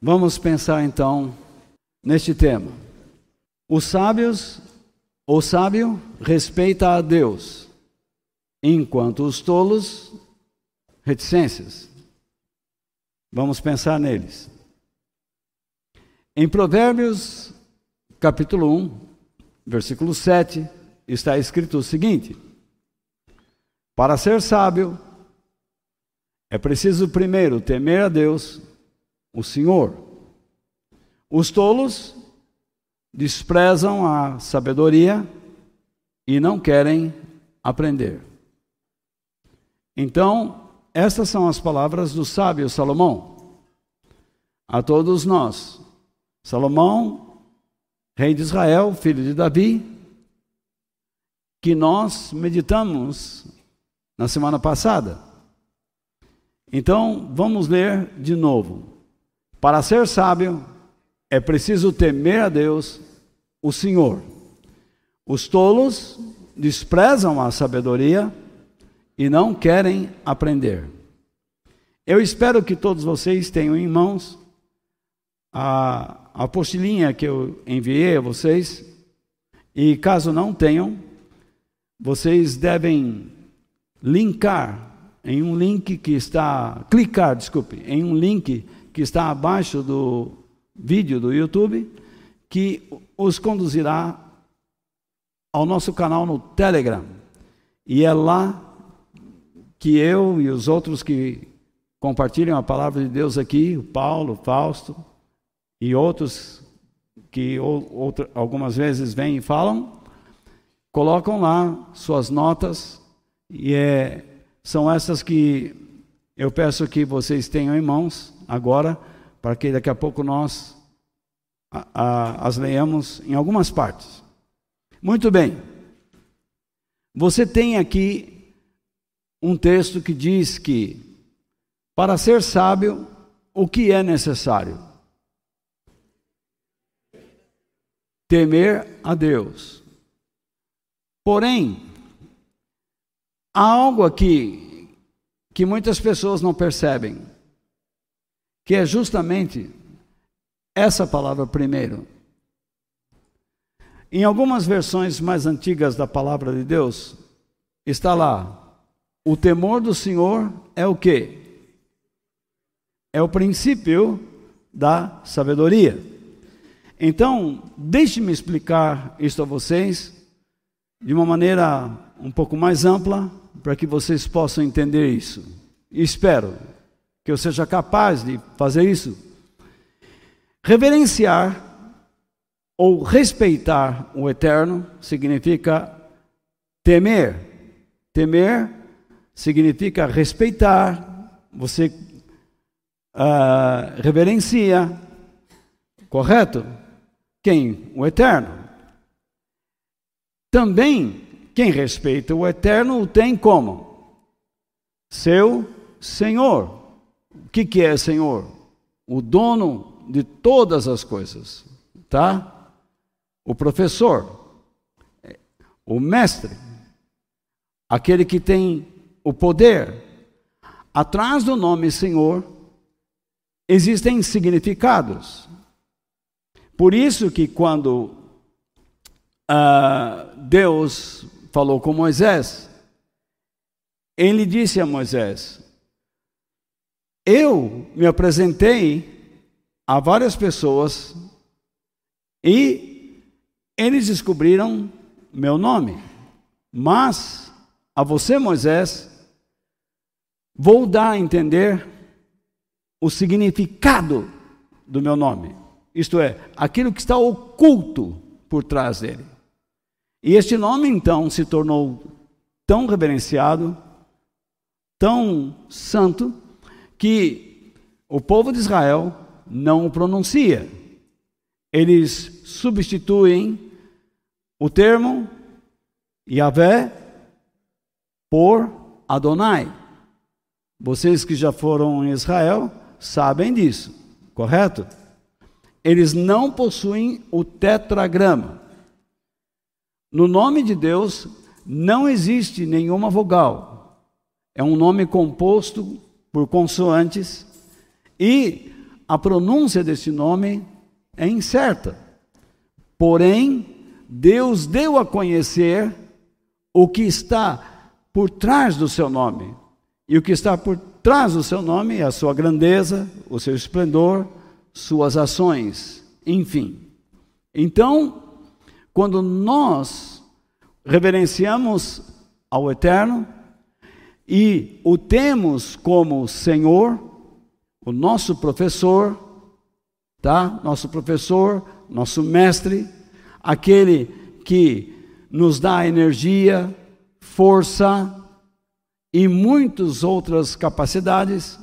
Vamos pensar então neste tema. Os sábios, o sábio respeita a Deus, enquanto os tolos reticências. Vamos pensar neles. Em Provérbios, capítulo 1, versículo 7, está escrito o seguinte: Para ser sábio, é preciso primeiro temer a Deus, o Senhor. Os tolos desprezam a sabedoria e não querem aprender. Então, estas são as palavras do sábio Salomão. A todos nós. Salomão, rei de Israel, filho de Davi, que nós meditamos na semana passada. Então, vamos ler de novo. Para ser sábio, é preciso temer a Deus, o Senhor. Os tolos desprezam a sabedoria e não querem aprender. Eu espero que todos vocês tenham em mãos a apostilinha que eu enviei a vocês, e caso não tenham, vocês devem linkar em um link que está, clicar, desculpe, em um link que está abaixo do vídeo do YouTube, que os conduzirá ao nosso canal no Telegram. E é lá que eu e os outros que compartilham a palavra de Deus aqui, o Paulo, o Fausto e outros que outra, algumas vezes vêm e falam, colocam lá suas notas e é, são essas que eu peço que vocês tenham em mãos agora, para que daqui a pouco nós a, a, as leamos em algumas partes. Muito bem. Você tem aqui um texto que diz que, para ser sábio, o que é necessário? Temer a Deus. Porém, há algo aqui que muitas pessoas não percebem que é justamente essa palavra primeiro. Em algumas versões mais antigas da palavra de Deus, está lá: o temor do Senhor é o que? É o princípio da sabedoria. Então, deixe-me explicar isso a vocês de uma maneira um pouco mais ampla, para que vocês possam entender isso. Espero que eu seja capaz de fazer isso. Reverenciar ou respeitar o eterno significa temer. Temer significa respeitar, você uh, reverencia, correto? Quem? O eterno. Também, quem respeita o eterno o tem como? Seu Senhor. O que, que é Senhor? O dono de todas as coisas, tá? O professor, o mestre, aquele que tem o poder. Atrás do nome Senhor existem significados. Por isso que quando uh, Deus falou com Moisés, ele disse a Moisés: eu me apresentei a várias pessoas e eles descobriram meu nome. Mas a você, Moisés, vou dar a entender o significado do meu nome. Isto é, aquilo que está oculto por trás dele. E este nome então se tornou tão reverenciado, tão santo, que o povo de Israel não o pronuncia. Eles substituem o termo Yahvé por Adonai. Vocês que já foram em Israel sabem disso, correto? Eles não possuem o tetragrama. No nome de Deus não existe nenhuma vogal. É um nome composto por consoantes, e a pronúncia desse nome é incerta. Porém, Deus deu a conhecer o que está por trás do seu nome. E o que está por trás do seu nome é a sua grandeza, o seu esplendor, suas ações, enfim. Então, quando nós reverenciamos ao Eterno e o temos como Senhor, o nosso professor, tá? Nosso professor, nosso mestre, aquele que nos dá energia, força e muitas outras capacidades.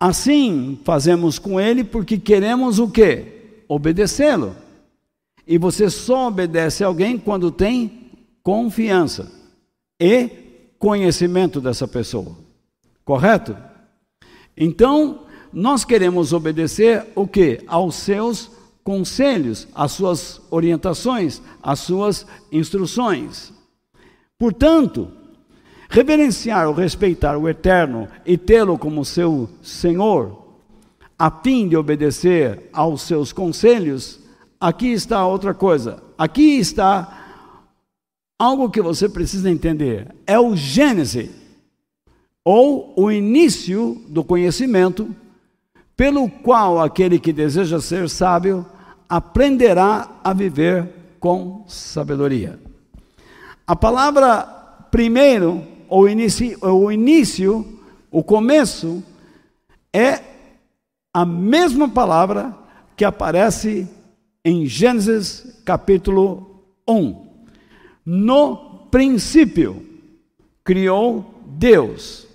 Assim fazemos com ele porque queremos o quê? Obedecê-lo. E você só obedece a alguém quando tem confiança e conhecimento dessa pessoa. Correto? Então, nós queremos obedecer o que? Aos seus conselhos, às suas orientações, às suas instruções. Portanto, reverenciar ou respeitar o Eterno e tê-lo como seu Senhor, a fim de obedecer aos seus conselhos, aqui está outra coisa. Aqui está algo que você precisa entender. É o Gênesis, ou o início do conhecimento pelo qual aquele que deseja ser sábio aprenderá a viver com sabedoria. A palavra primeiro, ou o início, o começo, é a mesma palavra que aparece em Gênesis capítulo 1. No princípio, criou Deus.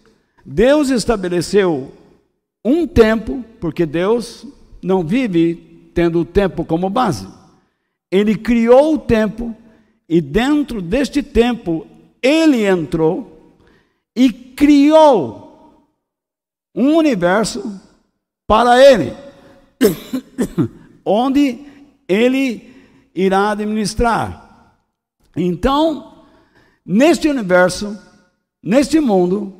Deus estabeleceu um tempo, porque Deus não vive tendo o tempo como base. Ele criou o tempo e dentro deste tempo ele entrou e criou um universo para ele, onde ele irá administrar. Então, neste universo, neste mundo,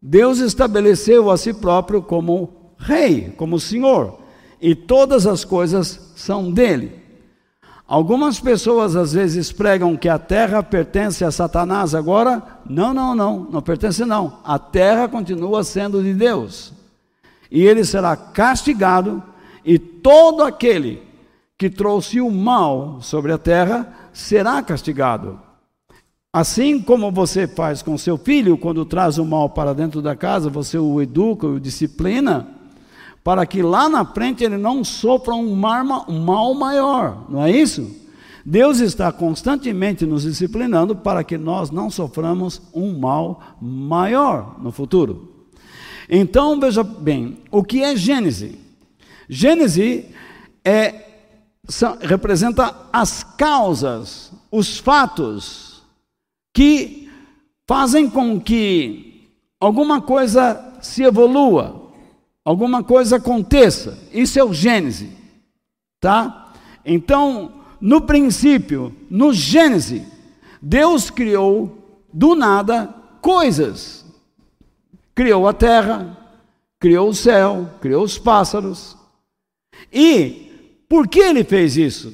Deus estabeleceu a si próprio como rei, como senhor, e todas as coisas são dele. Algumas pessoas às vezes pregam que a terra pertence a Satanás agora. Não, não, não, não pertence não. A terra continua sendo de Deus. E ele será castigado e todo aquele que trouxe o mal sobre a terra será castigado. Assim como você faz com seu filho, quando traz o mal para dentro da casa, você o educa, o disciplina, para que lá na frente ele não sofra um mal maior, não é isso? Deus está constantemente nos disciplinando para que nós não soframos um mal maior no futuro. Então, veja bem, o que é Gênesis? Gênesis é, representa as causas, os fatos, que fazem com que alguma coisa se evolua, alguma coisa aconteça. Isso é o Gênese, tá? Então, no princípio, no Gênese, Deus criou do nada coisas. Criou a terra, criou o céu, criou os pássaros. E por que ele fez isso?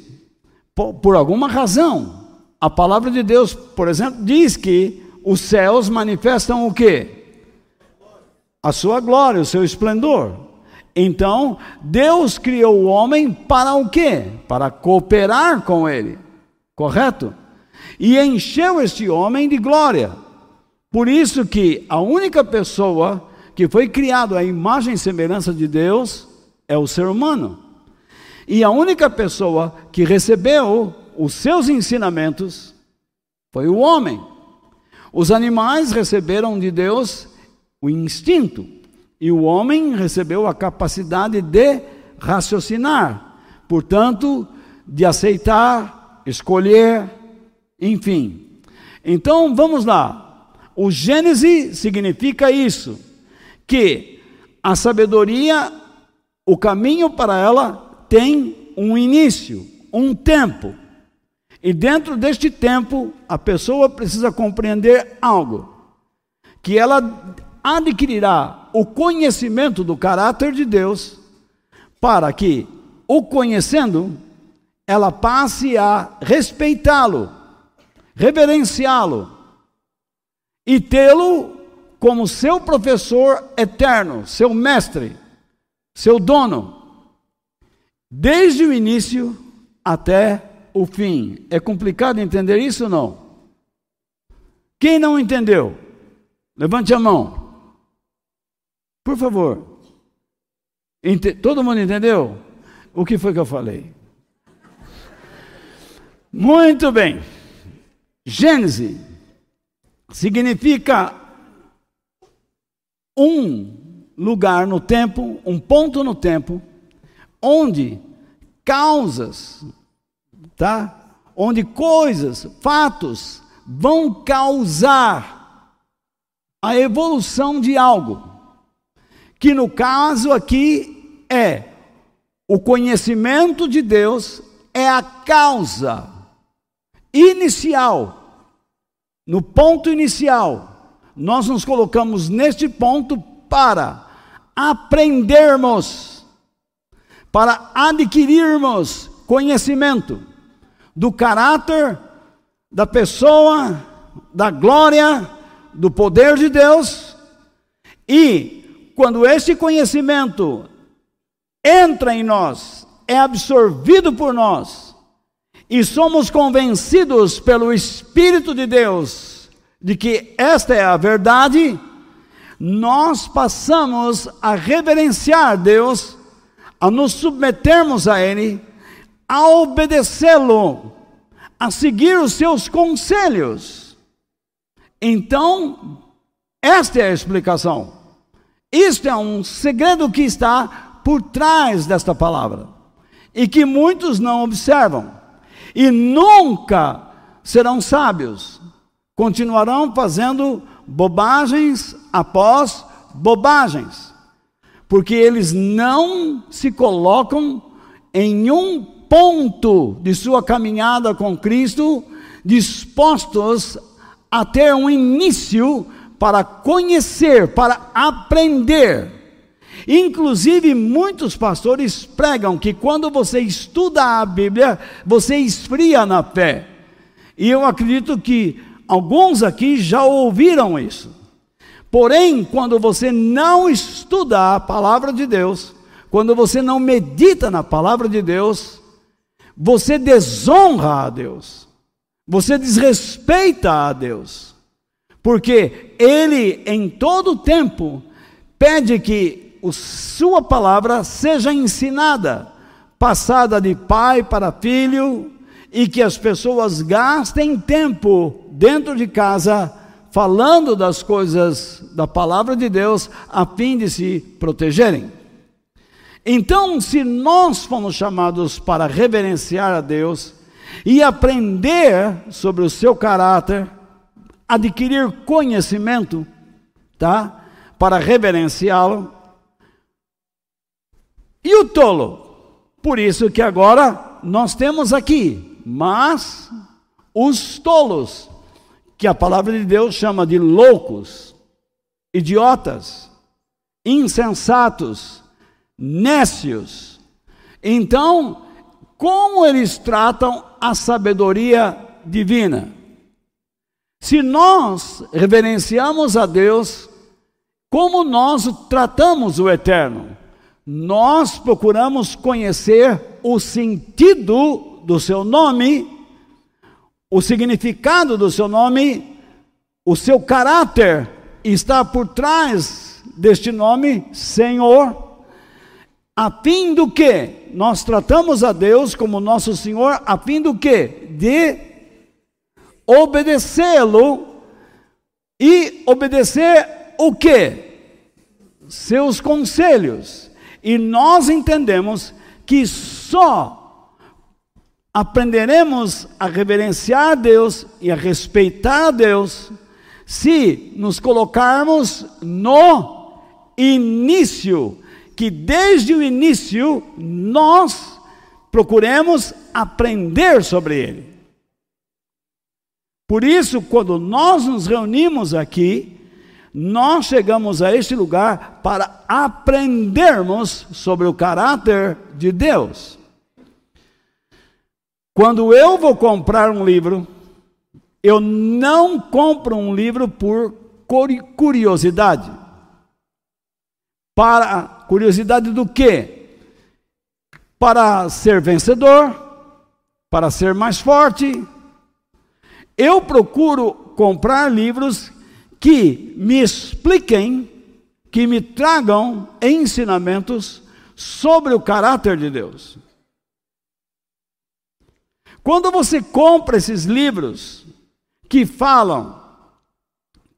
Por, por alguma razão. A palavra de Deus, por exemplo, diz que os céus manifestam o quê? A sua glória, o seu esplendor. Então, Deus criou o homem para o quê? Para cooperar com ele. Correto? E encheu este homem de glória. Por isso que a única pessoa que foi criado à imagem e semelhança de Deus é o ser humano. E a única pessoa que recebeu os seus ensinamentos foi o homem. Os animais receberam de Deus o instinto, e o homem recebeu a capacidade de raciocinar, portanto, de aceitar, escolher, enfim. Então, vamos lá. O Gênesis significa isso, que a sabedoria, o caminho para ela tem um início, um tempo. E dentro deste tempo, a pessoa precisa compreender algo: que ela adquirirá o conhecimento do caráter de Deus, para que, o conhecendo, ela passe a respeitá-lo, reverenciá-lo e tê-lo como seu professor eterno, seu mestre, seu dono, desde o início até o fim. É complicado entender isso ou não? Quem não entendeu? Levante a mão. Por favor. Todo mundo entendeu? O que foi que eu falei? Muito bem. Gênese significa um lugar no tempo, um ponto no tempo, onde causas, tá? Onde coisas, fatos vão causar a evolução de algo. Que no caso aqui é o conhecimento de Deus é a causa inicial. No ponto inicial, nós nos colocamos neste ponto para aprendermos, para adquirirmos conhecimento do caráter da pessoa, da glória, do poder de Deus. E quando esse conhecimento entra em nós, é absorvido por nós, e somos convencidos pelo Espírito de Deus de que esta é a verdade, nós passamos a reverenciar Deus, a nos submetermos a Ele, a obedecê-lo, a seguir os seus conselhos. Então, esta é a explicação. Isto é um segredo que está por trás desta palavra e que muitos não observam e nunca serão sábios, continuarão fazendo bobagens após bobagens, porque eles não se colocam em um ponto de sua caminhada com Cristo, dispostos a ter um início para conhecer, para aprender. Inclusive, muitos pastores pregam que quando você estuda a Bíblia, você esfria na fé. E eu acredito que alguns aqui já ouviram isso. Porém, quando você não estuda a palavra de Deus, quando você não medita na palavra de Deus, você desonra a Deus, você desrespeita a Deus, porque Ele em todo tempo pede que a Sua palavra seja ensinada, passada de pai para filho, e que as pessoas gastem tempo dentro de casa falando das coisas da palavra de Deus a fim de se protegerem. Então, se nós fomos chamados para reverenciar a Deus e aprender sobre o seu caráter, adquirir conhecimento, tá? Para reverenciá-lo. E o tolo? Por isso que agora nós temos aqui, mas os tolos, que a palavra de Deus chama de loucos, idiotas, insensatos, nécios. Então, como eles tratam a sabedoria divina? Se nós reverenciamos a Deus, como nós tratamos o eterno? Nós procuramos conhecer o sentido do seu nome, o significado do seu nome, o seu caráter está por trás deste nome, Senhor a fim do que? Nós tratamos a Deus como nosso Senhor, a fim do que? De obedecê-lo e obedecer o que? Seus conselhos. E nós entendemos que só aprenderemos a reverenciar Deus e a respeitar Deus se nos colocarmos no início que desde o início nós procuremos aprender sobre ele. Por isso, quando nós nos reunimos aqui, nós chegamos a este lugar para aprendermos sobre o caráter de Deus. Quando eu vou comprar um livro, eu não compro um livro por curiosidade. Para curiosidade do quê? Para ser vencedor, para ser mais forte. Eu procuro comprar livros que me expliquem, que me tragam ensinamentos sobre o caráter de Deus. Quando você compra esses livros que falam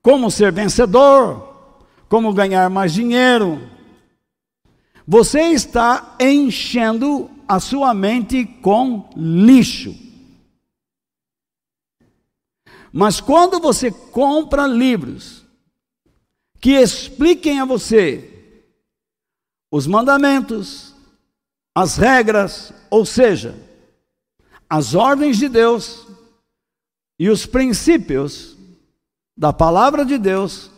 como ser vencedor, como ganhar mais dinheiro, você está enchendo a sua mente com lixo. Mas quando você compra livros que expliquem a você os mandamentos, as regras, ou seja, as ordens de Deus e os princípios da palavra de Deus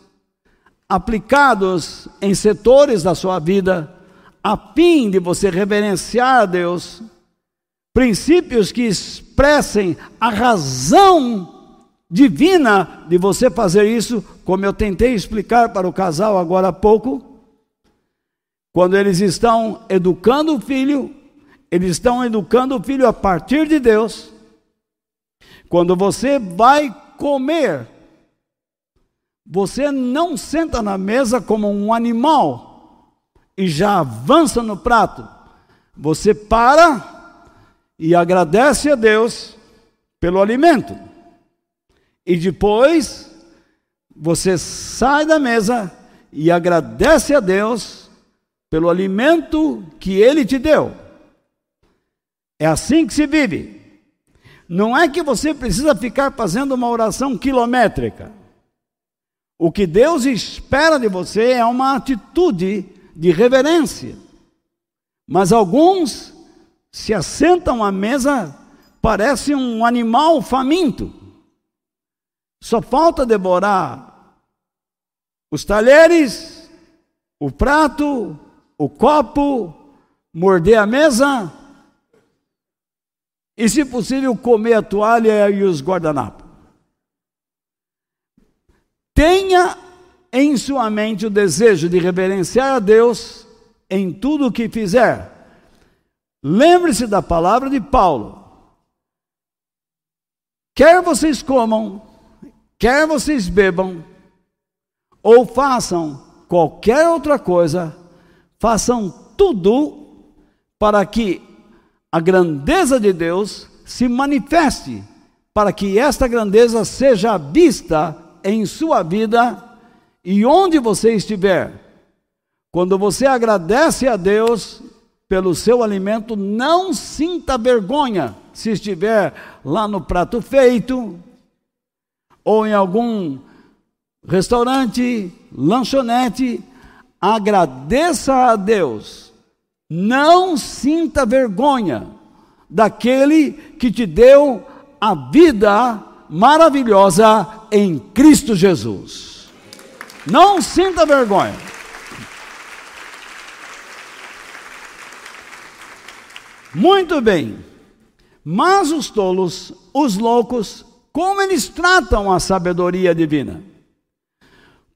aplicados em setores da sua vida, a fim de você reverenciar a Deus, princípios que expressem a razão divina de você fazer isso, como eu tentei explicar para o casal agora há pouco. Quando eles estão educando o filho, eles estão educando o filho a partir de Deus. Quando você vai comer, você não senta na mesa como um animal e já avança no prato. Você para e agradece a Deus pelo alimento. E depois você sai da mesa e agradece a Deus pelo alimento que Ele te deu. É assim que se vive. Não é que você precisa ficar fazendo uma oração quilométrica. O que Deus espera de você é uma atitude de reverência. Mas alguns se assentam à mesa, parece um animal faminto. Só falta devorar os talheres, o prato, o copo, morder a mesa e, se possível, comer a toalha e os guardanapos. Tenha em sua mente o desejo de reverenciar a Deus em tudo o que fizer. Lembre-se da palavra de Paulo. Quer vocês comam, quer vocês bebam, ou façam qualquer outra coisa, façam tudo para que a grandeza de Deus se manifeste, para que esta grandeza seja vista em sua vida e onde você estiver. Quando você agradece a Deus pelo seu alimento, não sinta vergonha se estiver lá no prato feito, ou em algum restaurante, lanchonete, agradeça a Deus. Não sinta vergonha daquele que te deu a vida maravilhosa em Cristo Jesus. Não sinta vergonha. Muito bem. Mas os tolos, os loucos, como eles tratam a sabedoria divina?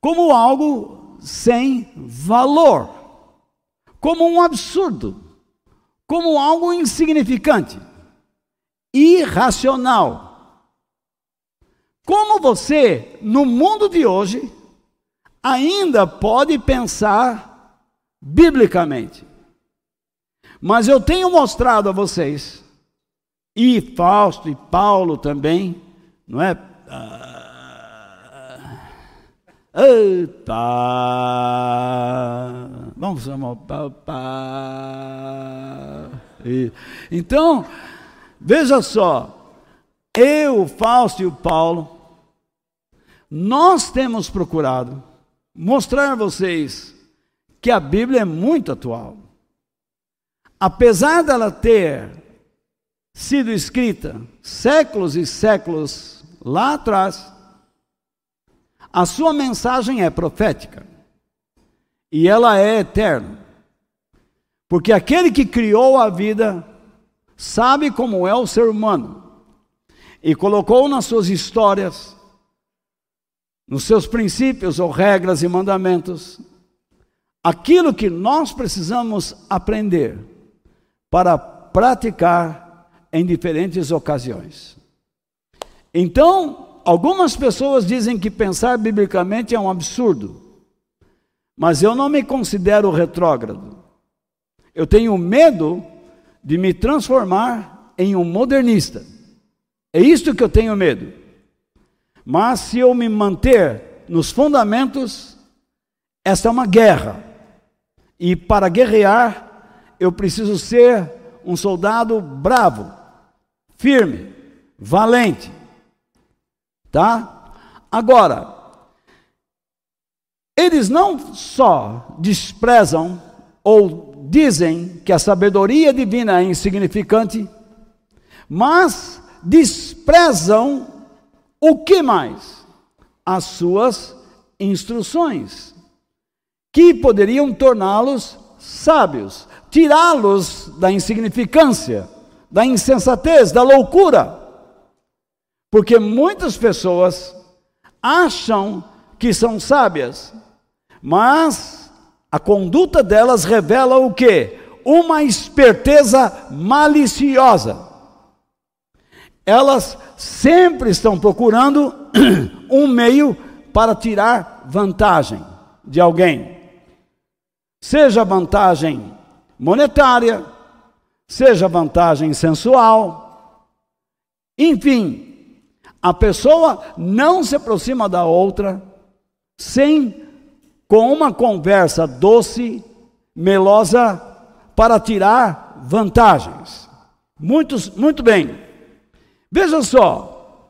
Como algo sem valor, como um absurdo, como algo insignificante, irracional. Como você, no mundo de hoje, ainda pode pensar biblicamente. Mas eu tenho mostrado a vocês, e Fausto e Paulo também, não é? Eita! Vamos chamar o papá. Então, veja só, eu, Fausto e o Paulo, nós temos procurado mostrar a vocês que a Bíblia é muito atual. Apesar dela ter sido escrita séculos e séculos lá atrás, a sua mensagem é profética e ela é eterna. Porque aquele que criou a vida sabe como é o ser humano e colocou nas suas histórias, nos seus princípios ou regras e mandamentos, aquilo que nós precisamos aprender para praticar em diferentes ocasiões. Então, algumas pessoas dizem que pensar biblicamente é um absurdo, mas eu não me considero retrógrado. Eu tenho medo de me transformar em um modernista. É isto que eu tenho medo. Mas se eu me manter nos fundamentos, esta é uma guerra. E para guerrear, eu preciso ser um soldado bravo, firme, valente. Tá? Agora, eles não só desprezam ou dizem que a sabedoria divina é insignificante, mas desprezam o que mais? As suas instruções, que poderiam torná-los sábios, tirá-los da insignificância, da insensatez, da loucura. Porque muitas pessoas acham que são sábias, mas a conduta delas revela o que? Uma esperteza maliciosa. Elas sempre estão procurando um meio para tirar vantagem de alguém. Seja vantagem monetária, seja vantagem sensual, enfim, a pessoa não se aproxima da outra sem com uma conversa doce, melosa, para tirar vantagens. Muitos, muito bem. Veja só,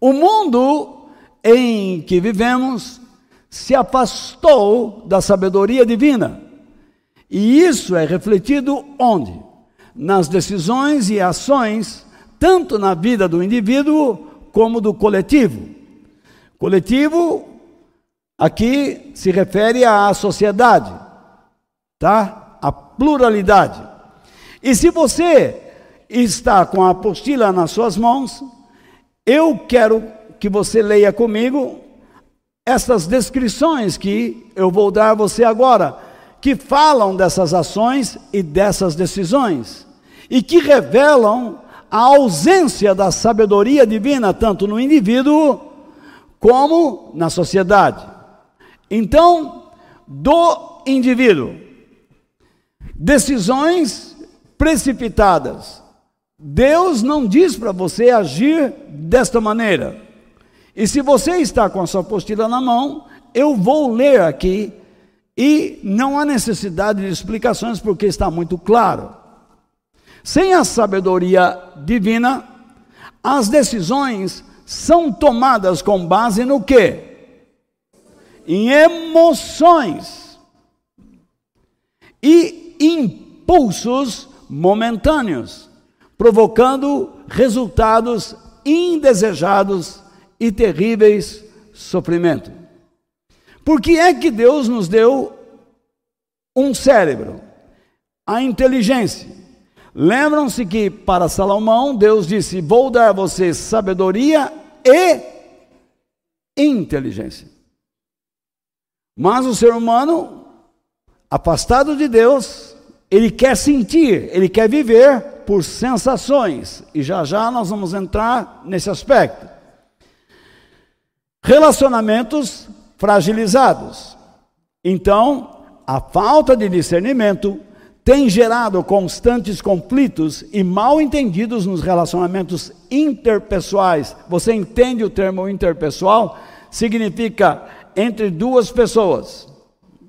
o mundo em que vivemos se afastou da sabedoria divina. E isso é refletido onde? Nas decisões e ações, tanto na vida do indivíduo como do coletivo. Coletivo aqui se refere à sociedade, tá? A pluralidade. E se você está com a apostila nas suas mãos, eu quero que você leia comigo essas descrições que eu vou dar a você agora, que falam dessas ações e dessas decisões, e que revelam a ausência da sabedoria divina, tanto no indivíduo como na sociedade. Então, do indivíduo, decisões precipitadas. Deus não diz para você agir desta maneira. E se você está com a sua apostila na mão, eu vou ler aqui e não há necessidade de explicações porque está muito claro. Sem a sabedoria divina, as decisões são tomadas com base no quê? Em emoções e impulsos momentâneos, provocando resultados indesejados e terríveis sofrimentos. Por que é que Deus nos deu um cérebro? A inteligência Lembram-se que para Salomão, Deus disse: Vou dar a vocês sabedoria e inteligência. Mas o ser humano, afastado de Deus, ele quer sentir, ele quer viver por sensações. E já já nós vamos entrar nesse aspecto. Relacionamentos fragilizados. Então, a falta de discernimento tem gerado constantes conflitos e mal entendidos nos relacionamentos interpessoais. Você entende o termo interpessoal? Significa entre duas pessoas,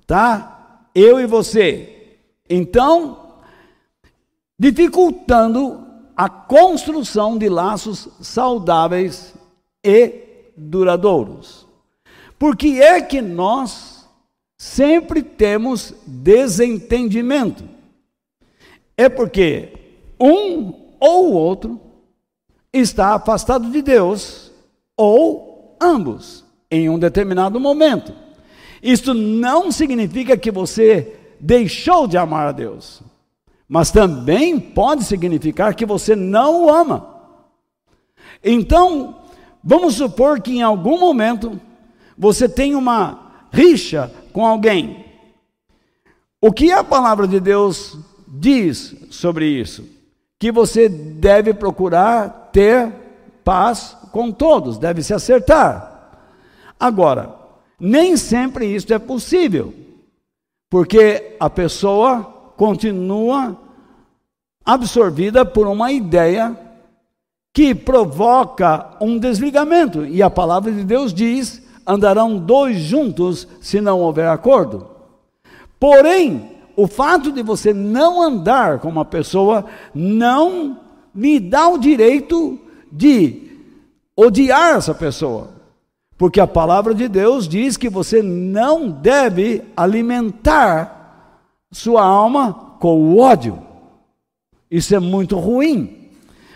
tá? Eu e você. Então, dificultando a construção de laços saudáveis e duradouros. Por que é que nós sempre temos desentendimento? É porque um ou o outro está afastado de Deus, ou ambos em um determinado momento. Isto não significa que você deixou de amar a Deus, mas também pode significar que você não o ama. Então, vamos supor que em algum momento você tem uma rixa com alguém. O que a palavra de Deus diz sobre isso? Que você deve procurar ter paz com todos, deve se acertar. Agora, nem sempre isso é possível, porque a pessoa continua absorvida por uma ideia que provoca um desligamento, e a palavra de Deus diz: andarão dois juntos se não houver acordo. Porém, o fato de você não andar com uma pessoa não lhe dá o direito de odiar essa pessoa. Porque a palavra de Deus diz que você não deve alimentar sua alma com o ódio. Isso é muito ruim.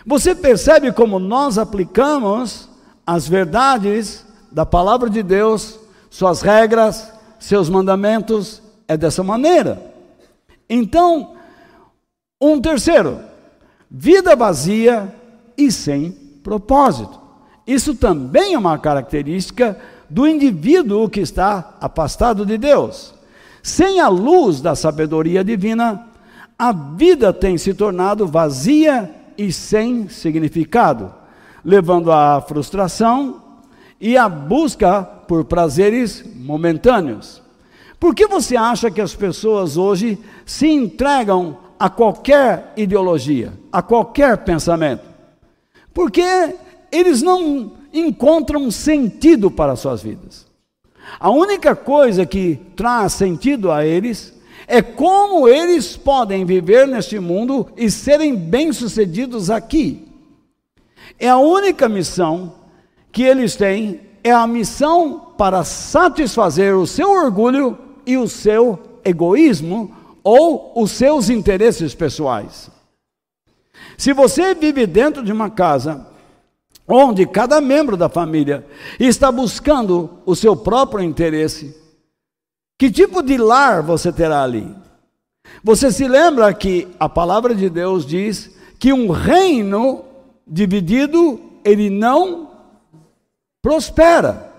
Você percebe como nós aplicamos as verdades da palavra de Deus, suas regras, seus mandamentos, é dessa maneira. Então, um terceiro, vida vazia e sem propósito. Isso também é uma característica do indivíduo que está afastado de Deus. Sem a luz da sabedoria divina, a vida tem se tornado vazia e sem significado, levando à frustração e à busca por prazeres momentâneos. Por que você acha que as pessoas hoje se entregam a qualquer ideologia, a qualquer pensamento? Porque eles não encontram sentido para suas vidas. A única coisa que traz sentido a eles é como eles podem viver neste mundo e serem bem-sucedidos aqui. É a única missão que eles têm, é a missão para satisfazer o seu orgulho e o seu egoísmo ou os seus interesses pessoais. Se você vive dentro de uma casa onde cada membro da família está buscando o seu próprio interesse. Que tipo de lar você terá ali? Você se lembra que a palavra de Deus diz que um reino dividido, ele não prospera.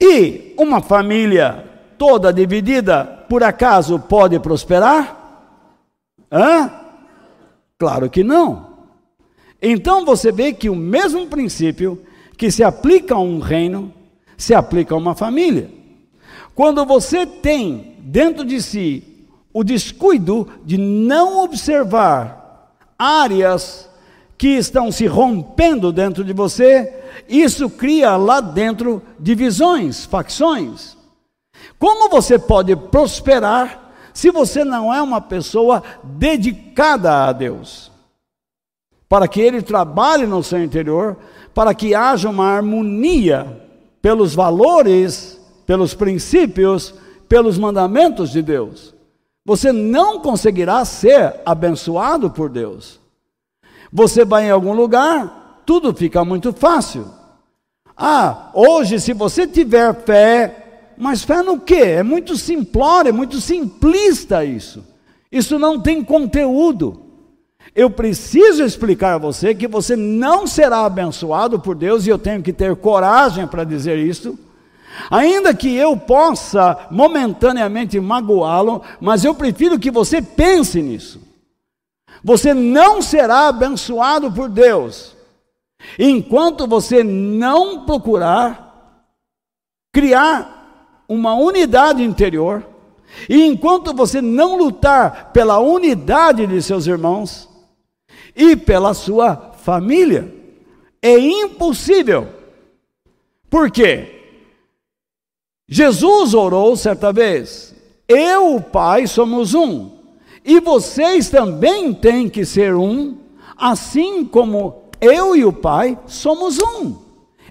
E uma família toda dividida, por acaso pode prosperar? Hã? Claro que não. Então você vê que o mesmo princípio que se aplica a um reino, se aplica a uma família. Quando você tem dentro de si o descuido de não observar áreas que estão se rompendo dentro de você, isso cria lá dentro divisões, facções. Como você pode prosperar se você não é uma pessoa dedicada a Deus? para que ele trabalhe no seu interior, para que haja uma harmonia pelos valores, pelos princípios, pelos mandamentos de Deus. Você não conseguirá ser abençoado por Deus. Você vai em algum lugar, tudo fica muito fácil. Ah, hoje, se você tiver fé, mas fé no quê? É muito simplório, é muito simplista isso. Isso não tem conteúdo. Eu preciso explicar a você que você não será abençoado por Deus, e eu tenho que ter coragem para dizer isso. Ainda que eu possa momentaneamente magoá-lo, mas eu prefiro que você pense nisso. Você não será abençoado por Deus enquanto você não procurar criar uma unidade interior, e enquanto você não lutar pela unidade de seus irmãos, e pela sua família. É impossível. Por quê? Jesus orou certa vez: Eu, o Pai, somos um, e vocês também têm que ser um, assim como eu e o Pai somos um.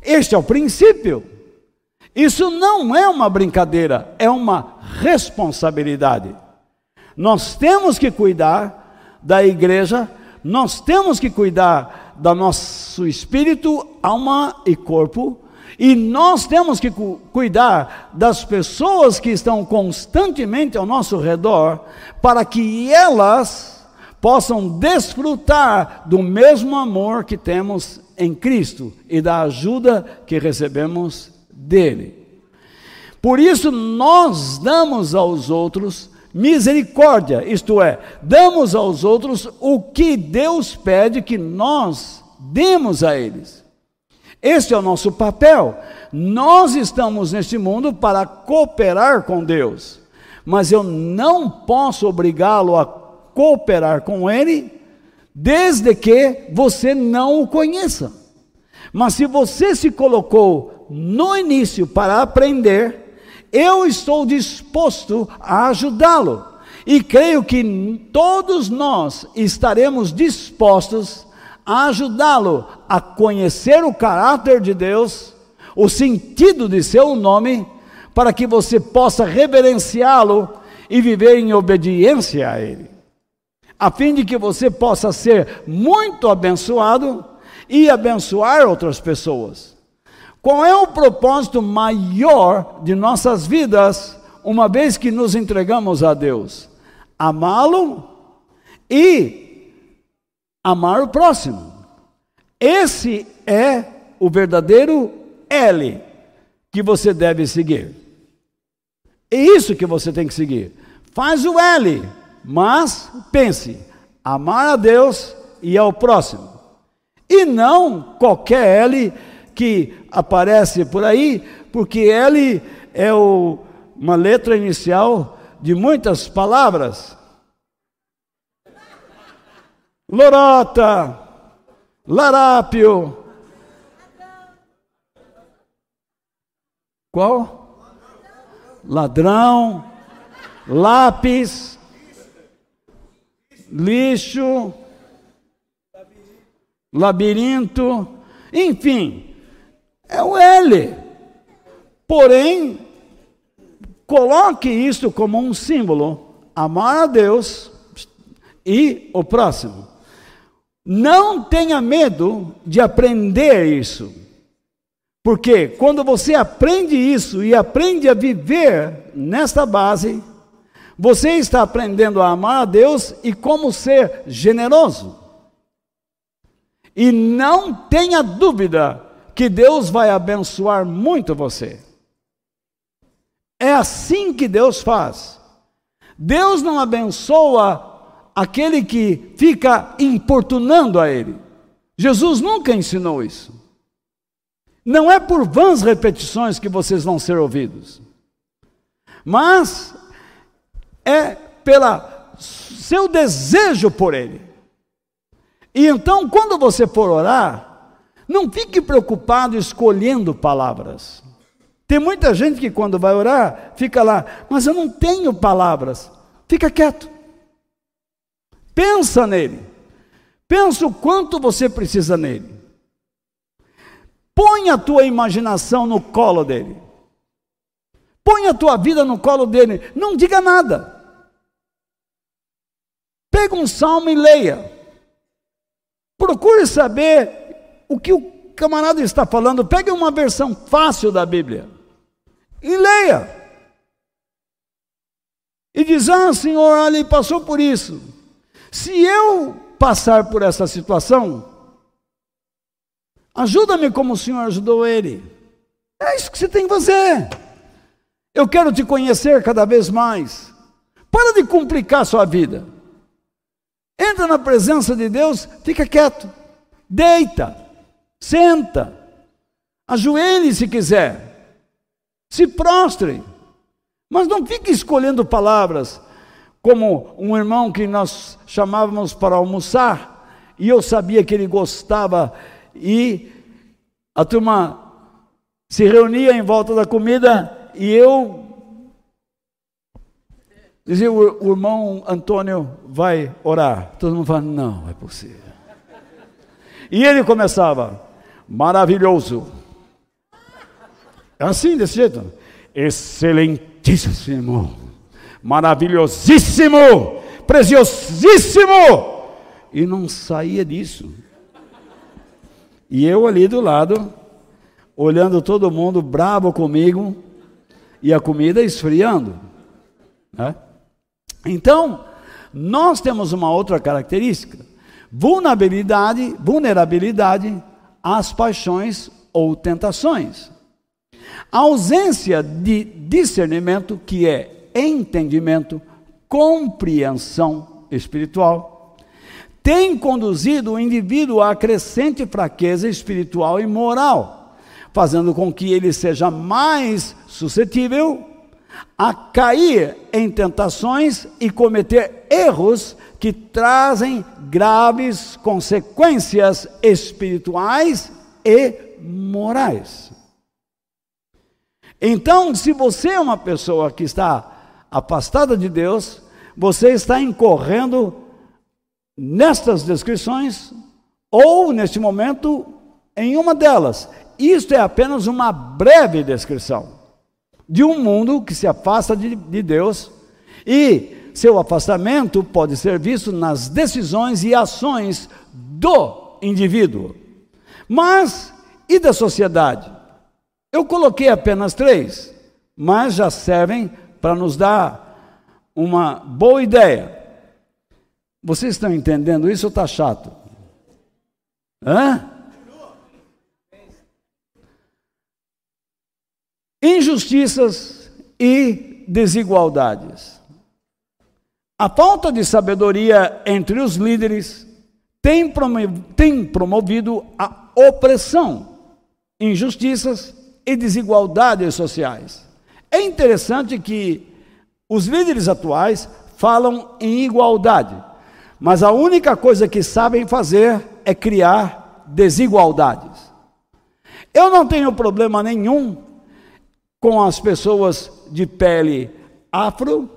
Este é o princípio. Isso não é uma brincadeira, é uma responsabilidade. Nós temos que cuidar da igreja nós temos que cuidar do nosso espírito, alma e corpo, E nós temos que cu cuidar das pessoas que estão constantemente ao nosso redor, para que elas possam desfrutar do mesmo amor que temos em Cristo e da ajuda que recebemos dele. Por isso, nós damos aos outros misericórdia, isto é, damos aos outros o que Deus pede que nós demos a eles. Este é o nosso papel. Nós estamos neste mundo para cooperar com Deus, mas eu não posso obrigá-lo a cooperar com Ele, desde que você não o conheça. Mas se você se colocou no início para aprender, eu estou disposto a ajudá-lo. E creio que todos nós estaremos dispostos a ajudá-lo a conhecer o caráter de Deus, o sentido de seu nome, para que você possa reverenciá-lo e viver em obediência a Ele, a fim de que você possa ser muito abençoado e abençoar outras pessoas. Qual é o propósito maior de nossas vidas, uma vez que nos entregamos a Deus? Amá-lo e amar o próximo. Esse é o verdadeiro L que você deve seguir. É isso que você tem que seguir. Faz o L, mas pense: amar a Deus e ao próximo. E não qualquer L que aparece por aí, porque L é o, uma letra inicial de muitas palavras. Lorota, Larápio. Qual? Ladrão, lápis, lixo, labirinto, enfim, é o L. Porém, coloque isso como um símbolo: amar a Deus e o próximo. Não tenha medo de aprender isso. Porque quando você aprende isso e aprende a viver nesta base, você está aprendendo a amar a Deus e como ser generoso. E não tenha dúvida que Deus vai abençoar muito você. É assim que Deus faz. Deus não abençoa aquele que fica importunando a ele. Jesus nunca ensinou isso. Não é por vãs repetições que vocês vão ser ouvidos, mas é pela seu desejo por ele. E então, quando você for orar, não fique preocupado escolhendo palavras. Tem muita gente que quando vai orar, fica lá, mas eu não tenho palavras. Fica quieto. Pensa nele. Pensa o quanto você precisa nele. Põe a tua imaginação no colo dele. Põe a tua vida no colo dele. Não diga nada. Pega um salmo e leia. Procure saber o que o camarada está falando. Pegue uma versão fácil da Bíblia e leia. E diz: Ah, Senhor, ali passou por isso. Se eu passar por essa situação, ajuda-me como o Senhor ajudou ele. É isso que você tem que fazer. Eu quero te conhecer cada vez mais. Para de complicar a sua vida. Entra na presença de Deus, fica quieto. Deita, senta, ajoelhe se quiser. Se prostre. Mas não fique escolhendo palavras como um irmão que nós chamávamos para almoçar, e eu sabia que ele gostava, e a turma se reunia em volta da comida, e eu dizia: o, o irmão Antônio vai orar. Todo mundo fala: não, é possível. E ele começava: maravilhoso. É assim, desse jeito. Excelentíssimo maravilhosíssimo, preciosíssimo, e não saía disso. E eu ali do lado, olhando todo mundo bravo comigo e a comida esfriando. Né? Então, nós temos uma outra característica: vulnerabilidade, vulnerabilidade às paixões ou tentações. A ausência de discernimento, que é entendimento, compreensão espiritual, tem conduzido o indivíduo a crescente fraqueza espiritual e moral, fazendo com que ele seja mais suscetível a cair em tentações e cometer erros que trazem graves consequências espirituais e morais. Então, se você é uma pessoa que está afastada de Deus, você está incorrendo nestas descrições ou neste momento em uma delas. Isto é apenas uma breve descrição de um mundo que se afasta de, de Deus e seu afastamento pode ser visto nas decisões e ações do indivíduo. Mas e da sociedade? Eu coloquei apenas três, mas já servem para nos dar uma boa ideia. Vocês estão entendendo isso ou está chato? Hã? Injustiças e desigualdades. A falta de sabedoria entre os líderes tem promovido a opressão, injustiças e desigualdades sociais. É interessante que os líderes atuais falam em igualdade, mas a única coisa que sabem fazer é criar desigualdades. Eu não tenho problema nenhum com as pessoas de pele afro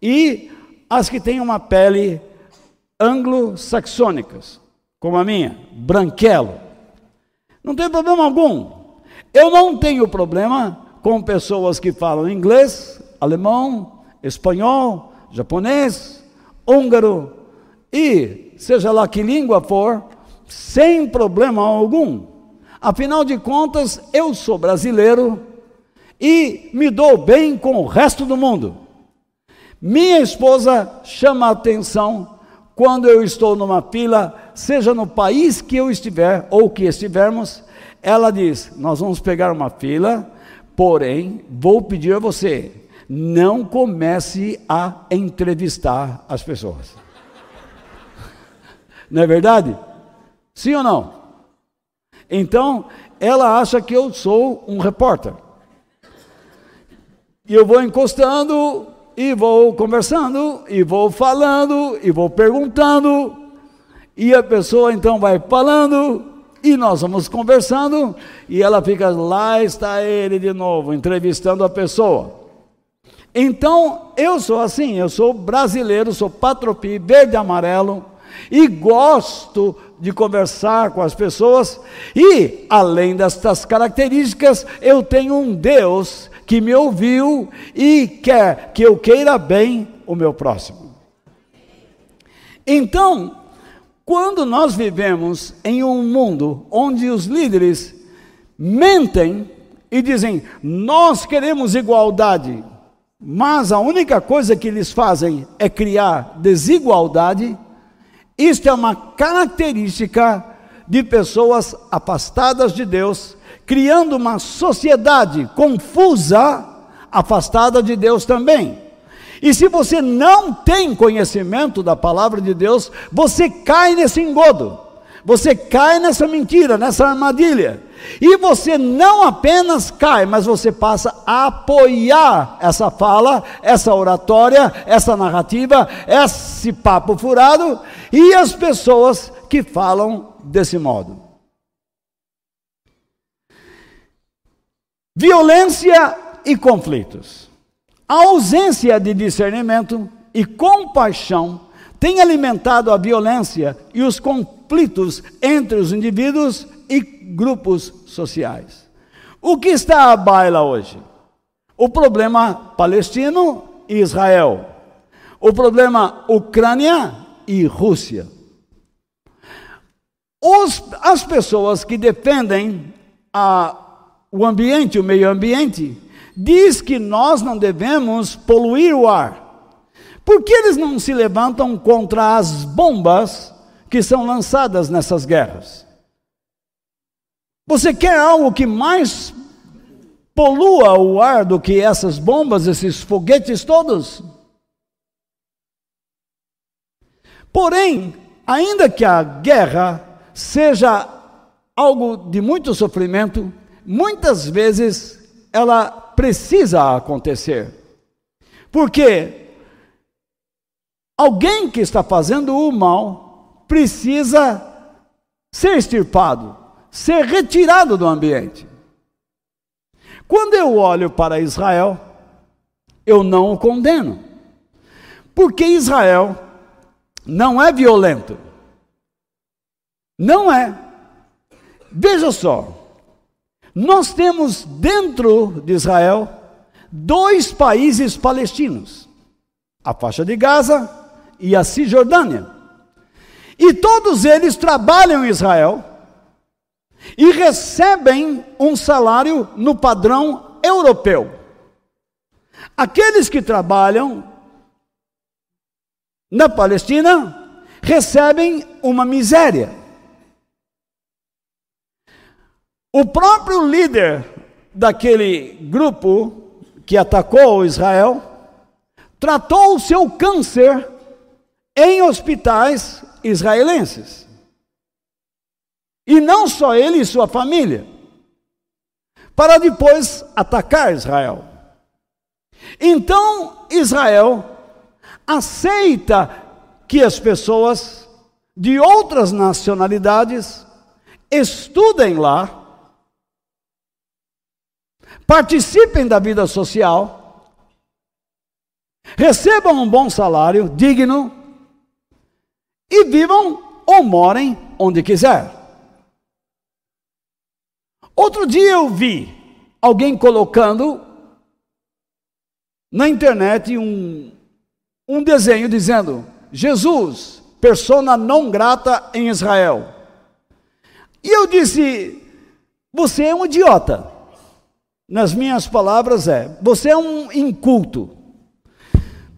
e as que têm uma pele anglo-saxônicas, como a minha, branquelo. Não tem problema algum. Eu não tenho problema com pessoas que falam inglês, alemão, espanhol, japonês, húngaro e seja lá que língua for, sem problema algum. Afinal de contas, eu sou brasileiro e me dou bem com o resto do mundo. Minha esposa chama a atenção quando eu estou numa fila, seja no país que eu estiver ou que estivermos, ela diz: Nós vamos pegar uma fila, porém, vou pedir a você, não comece a entrevistar as pessoas. Não é verdade? Sim ou não? Então, ela acha que eu sou um repórter. E eu vou encostando e vou conversando, e vou falando, e vou perguntando, e a pessoa então vai falando, e nós vamos conversando, e ela fica, lá está ele de novo, entrevistando a pessoa. Então, eu sou assim, eu sou brasileiro, sou patropi, verde e amarelo, e gosto de conversar com as pessoas, e além destas características, eu tenho um Deus que me ouviu e quer que eu queira bem o meu próximo. Então, quando nós vivemos em um mundo onde os líderes mentem e dizem, nós queremos igualdade, mas a única coisa que eles fazem é criar desigualdade, isto é uma característica de pessoas afastadas de Deus criando uma sociedade confusa, afastada de Deus também. E se você não tem conhecimento da palavra de Deus, você cai nesse engodo, você cai nessa mentira, nessa armadilha. E você não apenas cai, mas você passa a apoiar essa fala, essa oratória, essa narrativa, esse papo furado e as pessoas que falam desse modo. Violência e conflitos. A ausência de discernimento e compaixão tem alimentado a violência e os conflitos entre os indivíduos e grupos sociais. O que está à baila hoje? O problema palestino e Israel. O problema Ucrânia e Rússia. Os, as pessoas que defendem a o ambiente, o meio ambiente, diz que nós não devemos poluir o ar. Por que eles não se levantam contra as bombas que são lançadas nessas guerras? Você quer algo que mais polua o ar do que essas bombas, esses foguetes todos? Porém, ainda que a guerra seja algo de muito sofrimento, muitas vezes ela precisa acontecer. Porque alguém que está fazendo o mal precisa ser extirpado, ser retirado do ambiente. Quando eu olho para Israel, eu não o condeno, porque Israel não é violento. Não é. Veja só, nós temos dentro de Israel dois países palestinos, a faixa de Gaza e a Cisjordânia. E todos eles trabalham em Israel e recebem um salário no padrão europeu. Aqueles que trabalham na Palestina recebem uma miséria. O próprio líder daquele grupo que atacou Israel tratou o seu câncer em hospitais israelenses. E não só ele e sua família, para depois atacar Israel. Então Israel aceita que as pessoas de outras nacionalidades estudem lá, participem da vida social, recebam um bom salário digno e vivam ou morem onde quiser. Outro dia eu vi alguém colocando na internet um, um desenho dizendo: Jesus, persona não grata em Israel. E eu disse: Você é um idiota. Nas minhas palavras, é: Você é um inculto.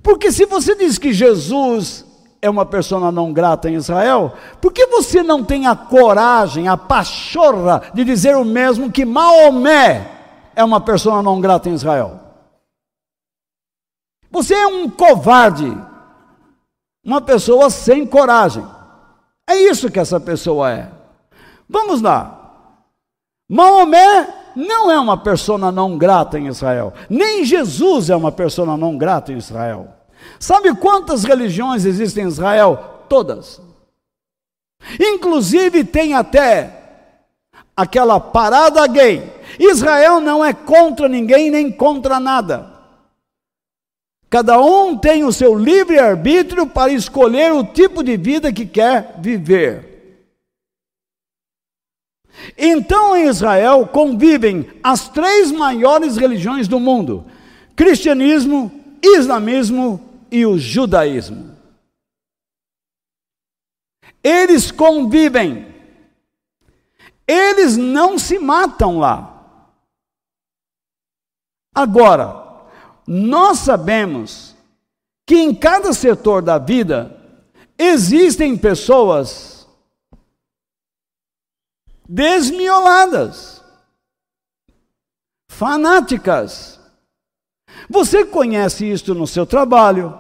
Porque se você diz que Jesus é uma pessoa não grata em Israel, por que você não tem a coragem, a pachorra de dizer o mesmo que Maomé é uma pessoa não grata em Israel? Você é um covarde, uma pessoa sem coragem. É isso que essa pessoa é. Vamos lá. Maomé não é uma pessoa não grata em Israel, nem Jesus é uma pessoa não grata em Israel. Sabe quantas religiões existem em Israel? Todas. Inclusive tem até aquela parada gay. Israel não é contra ninguém nem contra nada. Cada um tem o seu livre arbítrio para escolher o tipo de vida que quer viver. Então em Israel convivem as três maiores religiões do mundo: cristianismo, islamismo e o judaísmo. Eles convivem, eles não se matam lá. Agora, nós sabemos que em cada setor da vida existem pessoas desmioladas, fanáticas. Você conhece isso no seu trabalho,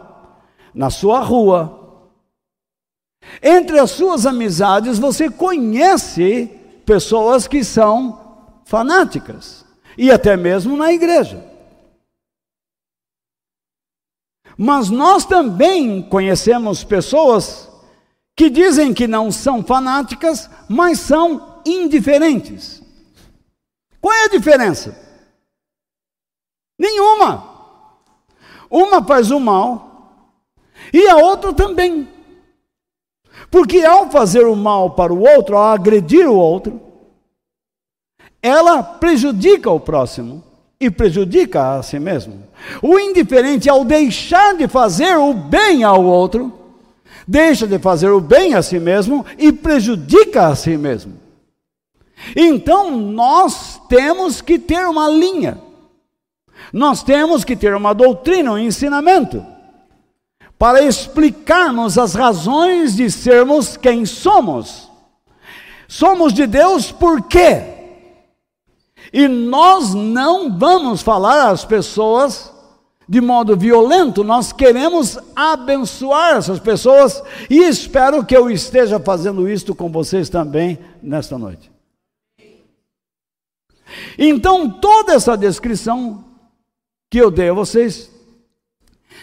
na sua rua. Entre as suas amizades, você conhece pessoas que são fanáticas, e até mesmo na igreja. Mas nós também conhecemos pessoas que dizem que não são fanáticas, mas são indiferentes. Qual é a diferença? Nenhuma. Uma faz o mal e a outra também. Porque ao fazer o mal para o outro, ao agredir o outro, ela prejudica o próximo e prejudica a si mesmo. O indiferente, ao deixar de fazer o bem ao outro, deixa de fazer o bem a si mesmo e prejudica a si mesmo. Então nós temos que ter uma linha, nós temos que ter uma doutrina, um ensinamento, para explicarmos as razões de sermos quem somos. Somos de Deus por quê? E nós não vamos falar às pessoas de modo violento, nós queremos abençoar essas pessoas e espero que eu esteja fazendo isto com vocês também nesta noite. Então, toda essa descrição que eu dei a vocês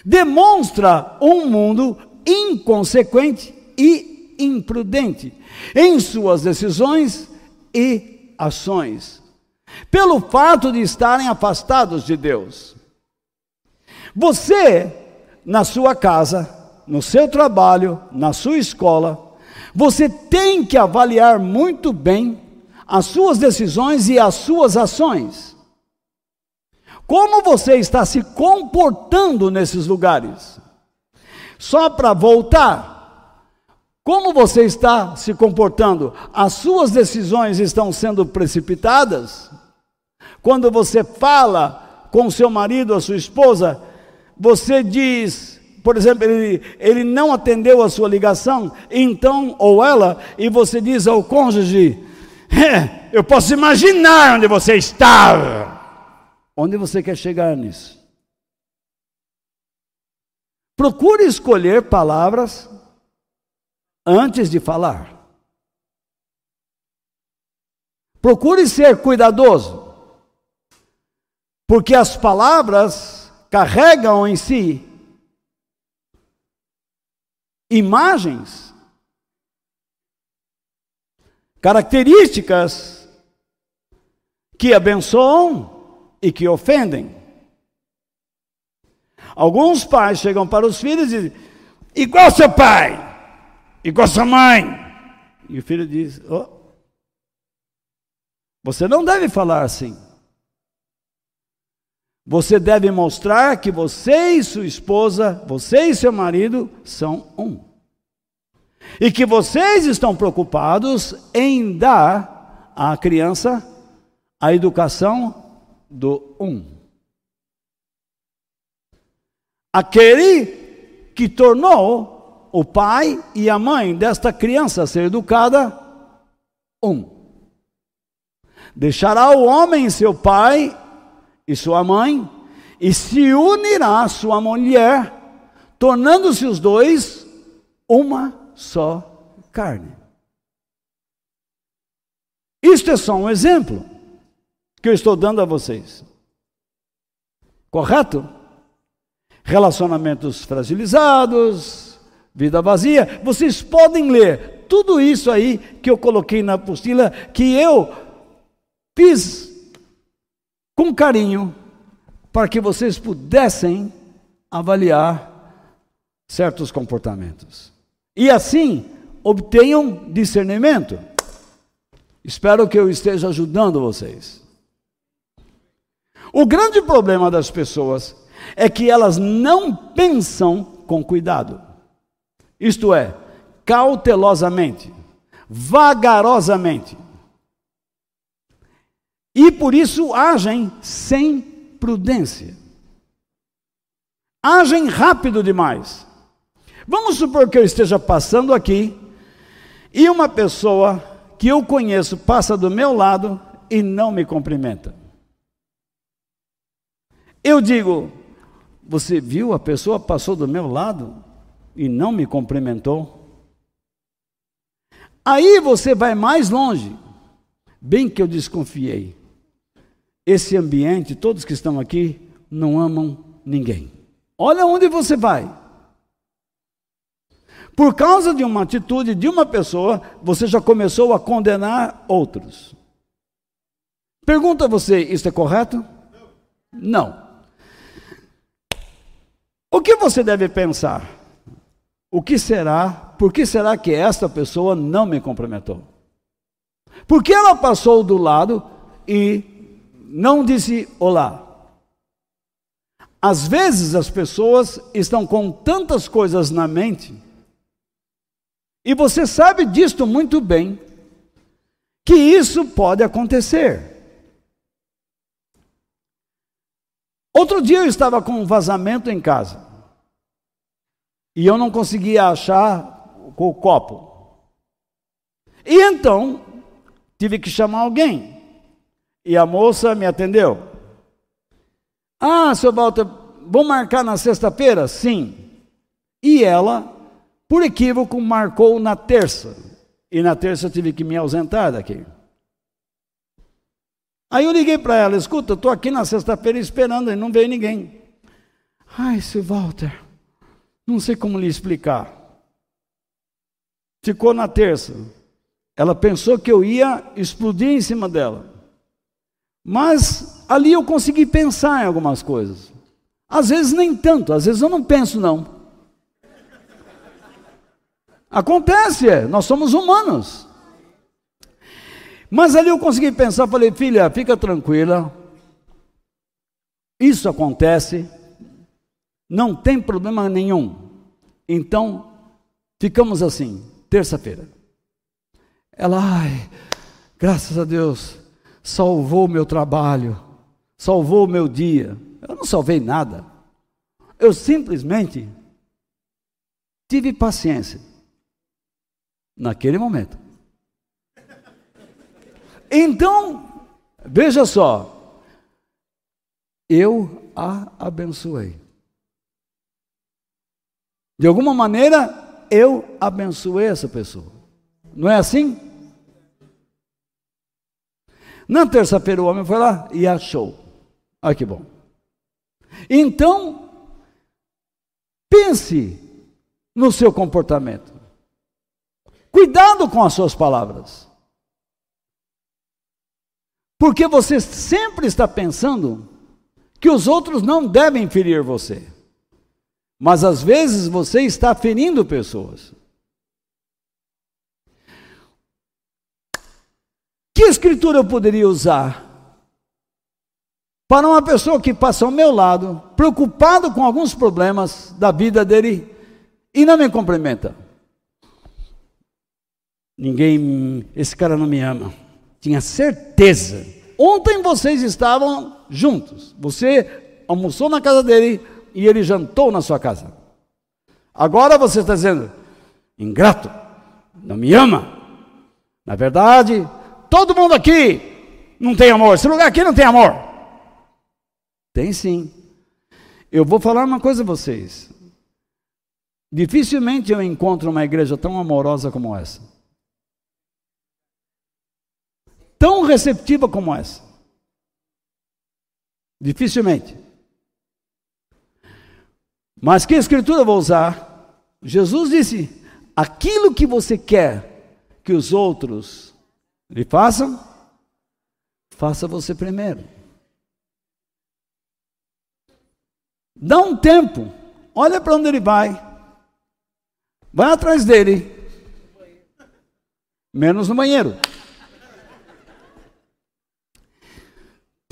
demonstra um mundo inconsequente e imprudente em suas decisões e ações, pelo fato de estarem afastados de Deus. Você, na sua casa, no seu trabalho, na sua escola, você tem que avaliar muito bem as suas decisões e as suas ações. Como você está se comportando nesses lugares? Só para voltar, como você está se comportando? As suas decisões estão sendo precipitadas? Quando você fala com seu marido, a sua esposa, você diz, por exemplo, ele, ele não atendeu a sua ligação, então, ou ela, e você diz ao cônjuge: Eu posso imaginar onde você estava. Onde você quer chegar nisso? Procure escolher palavras antes de falar. Procure ser cuidadoso, porque as palavras carregam em si imagens, características que abençoam e que ofendem. Alguns pais chegam para os filhos e dizem, igual seu pai, igual sua mãe. E o filho diz, oh, você não deve falar assim. Você deve mostrar que você e sua esposa, você e seu marido são um. E que vocês estão preocupados em dar à criança a educação do um. Aquele que tornou o pai e a mãe desta criança ser educada um. Deixará o homem seu pai e sua mãe, e se unirá a sua mulher, tornando-se os dois uma só carne. Isto é só um exemplo que eu estou dando a vocês. Correto? Relacionamentos fragilizados, vida vazia. Vocês podem ler tudo isso aí que eu coloquei na apostila, que eu fiz com carinho para que vocês pudessem avaliar certos comportamentos. E assim obtenham discernimento. Espero que eu esteja ajudando vocês. O grande problema das pessoas é que elas não pensam com cuidado. Isto é, cautelosamente, vagarosamente e por isso agem sem prudência. Agem rápido demais. Vamos supor que eu esteja passando aqui e uma pessoa que eu conheço passa do meu lado e não me cumprimenta. Eu digo, você viu a pessoa passou do meu lado e não me cumprimentou? Aí você vai mais longe. Bem que eu desconfiei esse ambiente, todos que estão aqui, não amam ninguém. Olha onde você vai. Por causa de uma atitude de uma pessoa, você já começou a condenar outros. Pergunta você, isso é correto? Não. O que você deve pensar? O que será? Por que será que esta pessoa não me cumprimentou? Porque ela passou do lado e não disse olá. Às vezes as pessoas estão com tantas coisas na mente, e você sabe disto muito bem, que isso pode acontecer. Outro dia eu estava com um vazamento em casa. E eu não conseguia achar o copo. E então, tive que chamar alguém. E a moça me atendeu. Ah, seu Walter, vou marcar na sexta-feira? Sim. E ela, por equívoco, marcou na terça. E na terça eu tive que me ausentar daqui. Aí eu liguei para ela, escuta, estou aqui na sexta-feira esperando e não veio ninguém. Ai, seu Walter, não sei como lhe explicar. Ficou na terça. Ela pensou que eu ia explodir em cima dela. Mas ali eu consegui pensar em algumas coisas. Às vezes nem tanto, às vezes eu não penso não. Acontece, é, nós somos humanos. Mas ali eu consegui pensar, falei, filha, fica tranquila. Isso acontece, não tem problema nenhum. Então, ficamos assim, terça-feira. Ela, ai, graças a Deus, salvou o meu trabalho, salvou o meu dia. Eu não salvei nada. Eu simplesmente tive paciência naquele momento. Então, veja só, eu a abençoei. De alguma maneira, eu abençoei essa pessoa. Não é assim? Na terça-feira o homem foi lá e achou. Olha que bom. Então, pense no seu comportamento. Cuidado com as suas palavras. Porque você sempre está pensando que os outros não devem ferir você. Mas às vezes você está ferindo pessoas. Que escritura eu poderia usar para uma pessoa que passa ao meu lado, preocupado com alguns problemas da vida dele e não me cumprimenta? Ninguém, esse cara não me ama. Tinha certeza. Ontem vocês estavam juntos. Você almoçou na casa dele e ele jantou na sua casa. Agora você está dizendo, ingrato, não me ama. Na verdade, todo mundo aqui não tem amor. Esse lugar aqui não tem amor. Tem sim. Eu vou falar uma coisa a vocês. Dificilmente eu encontro uma igreja tão amorosa como essa tão receptiva como essa. Dificilmente. Mas que escritura vou usar? Jesus disse: aquilo que você quer que os outros lhe façam, faça você primeiro. Dá um tempo, olha para onde ele vai, vai atrás dele, menos no banheiro.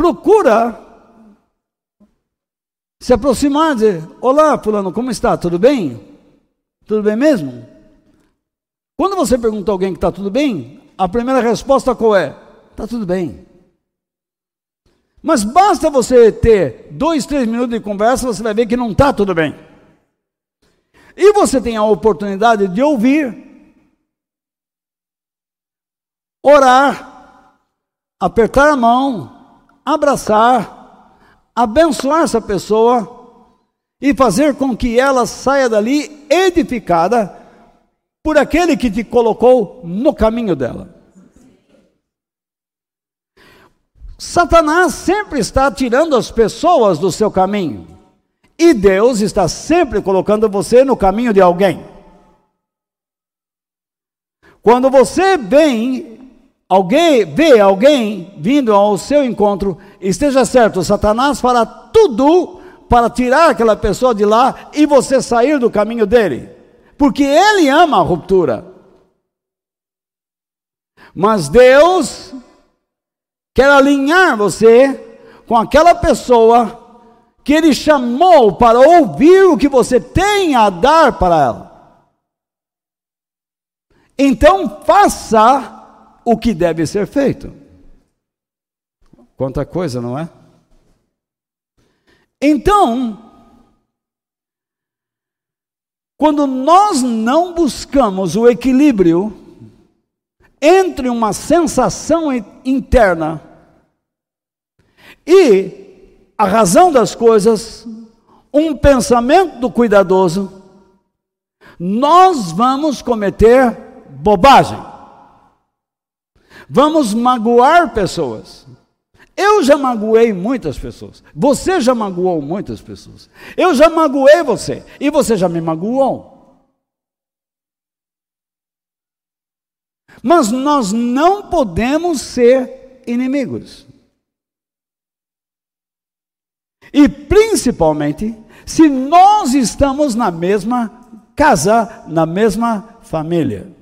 Procura se aproximar e dizer: Olá, Fulano, como está? Tudo bem? Tudo bem mesmo? Quando você pergunta a alguém que está tudo bem, a primeira resposta qual é? Está tudo bem. Mas basta você ter dois, três minutos de conversa, você vai ver que não está tudo bem. E você tem a oportunidade de ouvir, orar, apertar a mão, abraçar, abençoar essa pessoa e fazer com que ela saia dali edificada por aquele que te colocou no caminho dela. Satanás sempre está tirando as pessoas do seu caminho. E Deus está sempre colocando você no caminho de alguém. Quando você vem alguém vê alguém vindo ao seu encontro, esteja certo, Satanás fará tudo para tirar aquela pessoa de lá e você sair do caminho dele, porque ele ama a ruptura. Mas Deus quer alinhar você com aquela pessoa que ele chamou para ouvir o que você tem a dar para ela. Então faça o que deve ser feito. Quanta coisa, não é? Então, quando nós não buscamos o equilíbrio entre uma sensação interna e a razão das coisas, um pensamento do cuidadoso, nós vamos cometer bobagem. Vamos magoar pessoas. Eu já magoei muitas pessoas. Você já magoou muitas pessoas. Eu já magoei você. E você já me magoou. Mas nós não podemos ser inimigos. E principalmente se nós estamos na mesma casa, na mesma família.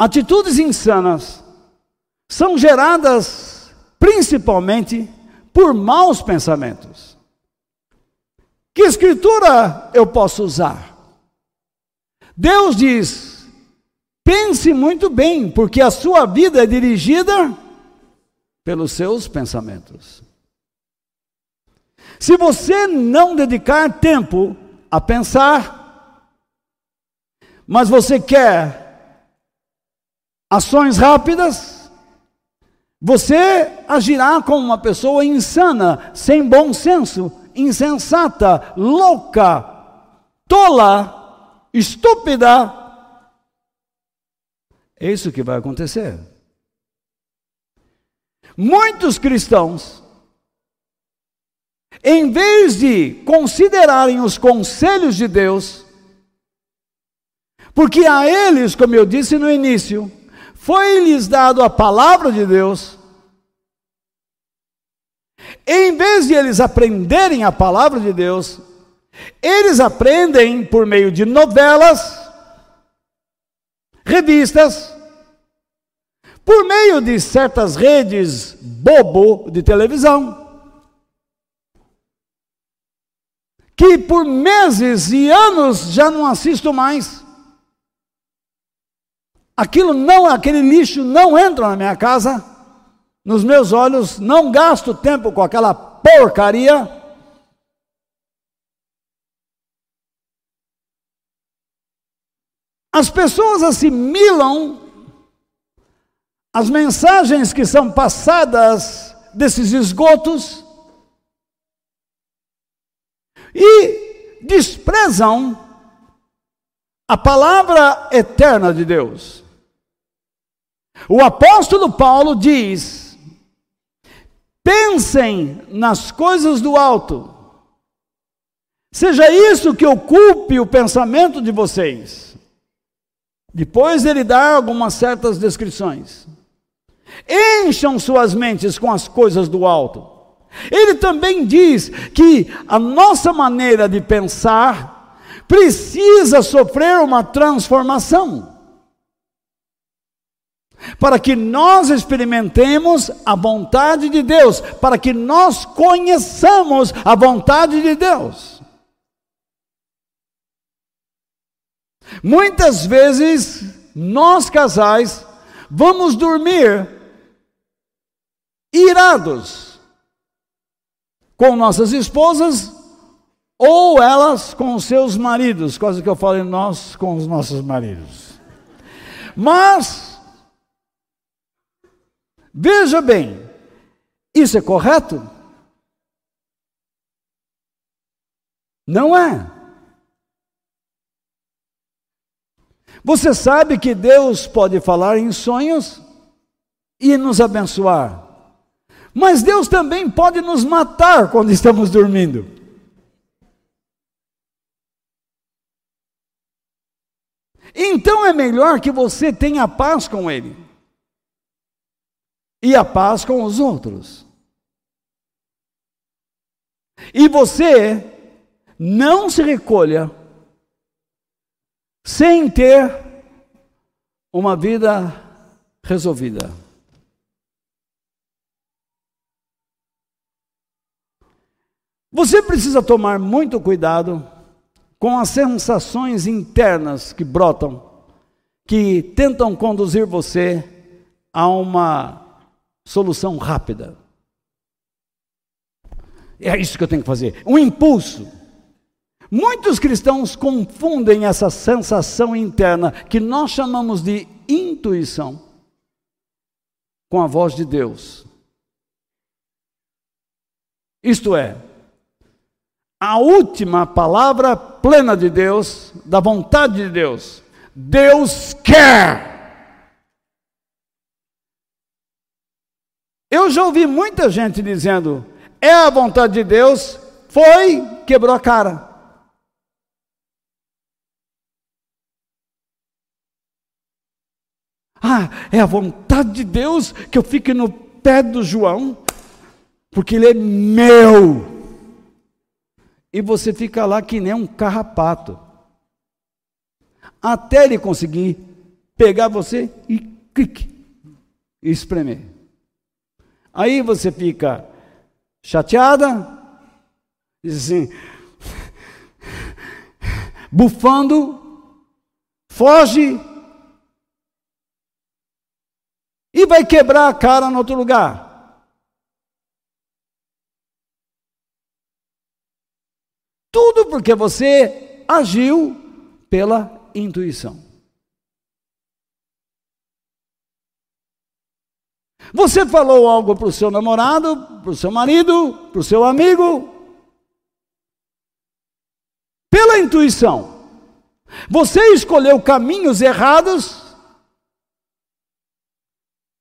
Atitudes insanas são geradas principalmente por maus pensamentos. Que escritura eu posso usar? Deus diz: pense muito bem, porque a sua vida é dirigida pelos seus pensamentos. Se você não dedicar tempo a pensar, mas você quer ações rápidas, você agirá como uma pessoa insana, sem bom senso, insensata, louca, tola, estúpida. É isso que vai acontecer. Muitos cristãos, em vez de considerarem os conselhos de Deus, porque a eles, como eu disse no início, foi-lhes dado a palavra de Deus, em vez de eles aprenderem a palavra de Deus, eles aprendem por meio de novelas, revistas, por meio de certas redes bobo de televisão, que por meses e anos já não assisto mais. Aquilo não, aquele lixo não entra na minha casa, nos meus olhos, não gasto tempo com aquela porcaria. As pessoas assimilam as mensagens que são passadas desses esgotos e desprezam a palavra eterna de Deus. O apóstolo Paulo diz: pensem nas coisas do alto, seja isso que ocupe o pensamento de vocês. Depois ele dá algumas certas descrições. Encham suas mentes com as coisas do alto. Ele também diz que a nossa maneira de pensar precisa sofrer uma transformação para que nós experimentemos a vontade de Deus, para que nós conheçamos a vontade de Deus. Muitas vezes, nós casais vamos dormir irados com nossas esposas ou elas com seus maridos, coisa que eu falo em nós com os nossos maridos. Mas Veja bem, isso é correto? Não é. Você sabe que Deus pode falar em sonhos e nos abençoar. Mas Deus também pode nos matar quando estamos dormindo. Então é melhor que você tenha paz com Ele e a paz com os outros. E você não se recolha sem ter uma vida resolvida. Você precisa tomar muito cuidado com as sensações internas que brotam, que tentam conduzir você a uma solução rápida. É isso que eu tenho que fazer. Um impulso. Muitos cristãos confundem essa sensação interna, que nós chamamos de intuição, com a voz de Deus. Isto é, a última palavra plena de Deus, da vontade de Deus. Deus quer. Eu já ouvi muita gente dizendo: é a vontade de Deus, foi, quebrou a cara. Ah, é a vontade de Deus que eu fique no pé do João, porque ele é meu e você fica lá que nem um carrapato. Até ele conseguir pegar você e clique, e espremer. Aí você fica chateada, assim, bufando, foge e vai quebrar a cara no outro lugar. Tudo porque você agiu pela intuição. Você falou algo para o seu namorado, para o seu marido, para o seu amigo, pela intuição. Você escolheu caminhos errados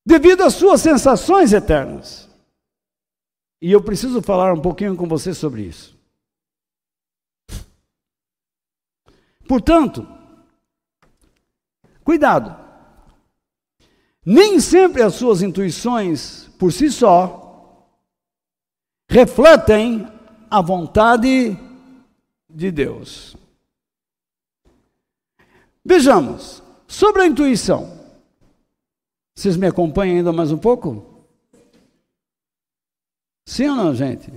devido às suas sensações eternas. E eu preciso falar um pouquinho com você sobre isso. Portanto, cuidado. Nem sempre as suas intuições por si só refletem a vontade de Deus. Vejamos, sobre a intuição. Vocês me acompanham ainda mais um pouco? Sim ou não, gente?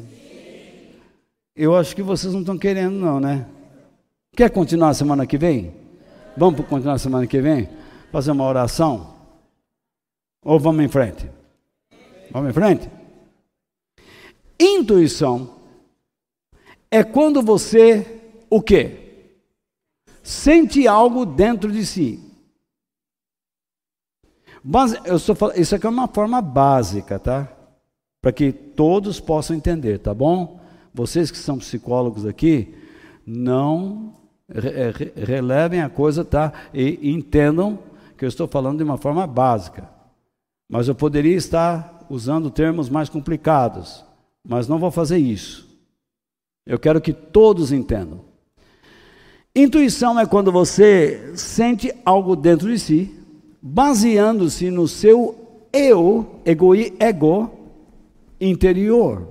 Eu acho que vocês não estão querendo, não, né? Quer continuar semana que vem? Vamos continuar semana que vem? Fazer uma oração? Ou vamos em frente? Vamos em frente? Intuição é quando você o quê? Sente algo dentro de si. Base, eu estou falando, isso aqui é uma forma básica, tá? Para que todos possam entender, tá bom? Vocês que são psicólogos aqui, não é, relevem a coisa, tá? E entendam que eu estou falando de uma forma básica. Mas eu poderia estar usando termos mais complicados, mas não vou fazer isso. Eu quero que todos entendam. Intuição é quando você sente algo dentro de si, baseando-se no seu eu, ego, ego interior,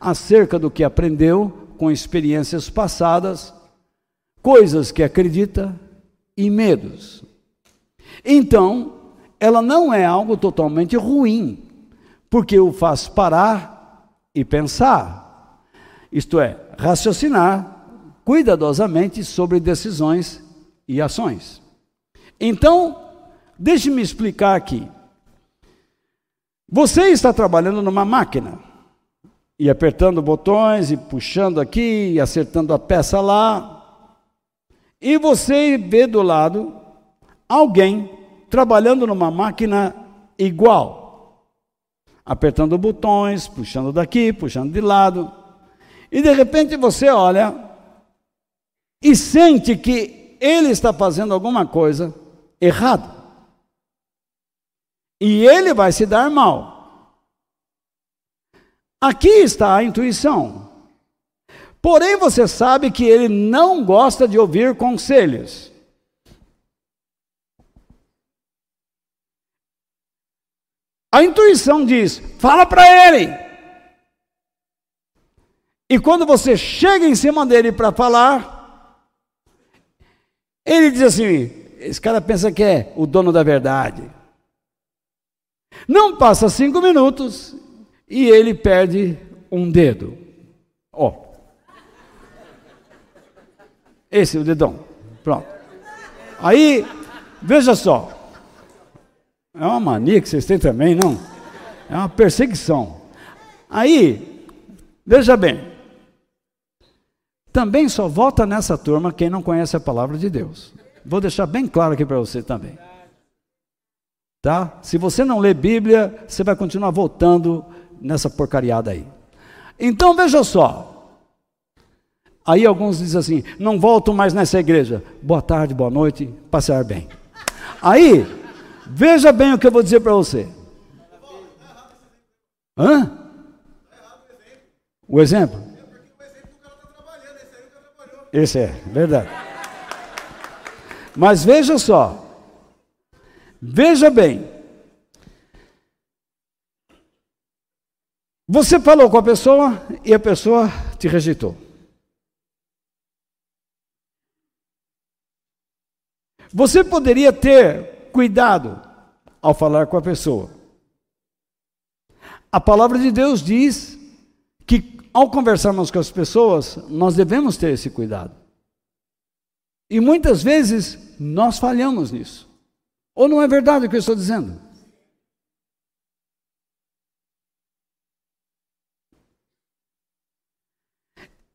acerca do que aprendeu com experiências passadas coisas que acredita e medos. Então, ela não é algo totalmente ruim, porque o faz parar e pensar, isto é, raciocinar cuidadosamente sobre decisões e ações. Então, deixe-me explicar aqui. Você está trabalhando numa máquina e apertando botões e puxando aqui e acertando a peça lá, e você vê do lado alguém trabalhando numa máquina igual, apertando botões, puxando daqui, puxando de lado. E de repente você olha e sente que ele está fazendo alguma coisa errada. E ele vai se dar mal. Aqui está a intuição. Porém, você sabe que ele não gosta de ouvir conselhos. A intuição diz: fala para ele. E quando você chega em cima dele para falar, ele diz assim: esse cara pensa que é o dono da verdade. Não passa cinco minutos e ele perde um dedo. Ó, Esse, o dedão. Pronto. Aí, veja só. É uma mania que vocês têm também, não? É uma perseguição. Aí, veja bem. Também só vota nessa turma quem não conhece a palavra de Deus. Vou deixar bem claro aqui para você também. Tá? Se você não lê Bíblia, você vai continuar votando nessa porcariada aí. Então veja só. Aí alguns dizem assim: não volto mais nessa igreja. Boa tarde, boa noite, passear bem. Aí, veja bem o que eu vou dizer para você. Hã? O exemplo? Esse é, verdade. Mas veja só. Veja bem. Você falou com a pessoa e a pessoa te rejeitou. Você poderia ter cuidado ao falar com a pessoa. A palavra de Deus diz que ao conversarmos com as pessoas, nós devemos ter esse cuidado. E muitas vezes nós falhamos nisso. Ou não é verdade o que eu estou dizendo?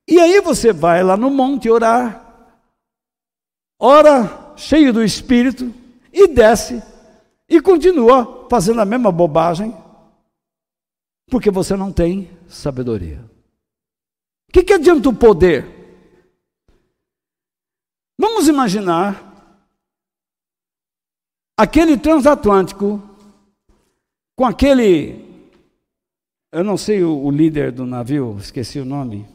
E aí você vai lá no monte orar, ora cheio do Espírito, e desce, e continua fazendo a mesma bobagem, porque você não tem sabedoria. O que, que adianta o poder? Vamos imaginar aquele transatlântico com aquele, eu não sei o, o líder do navio, esqueci o nome,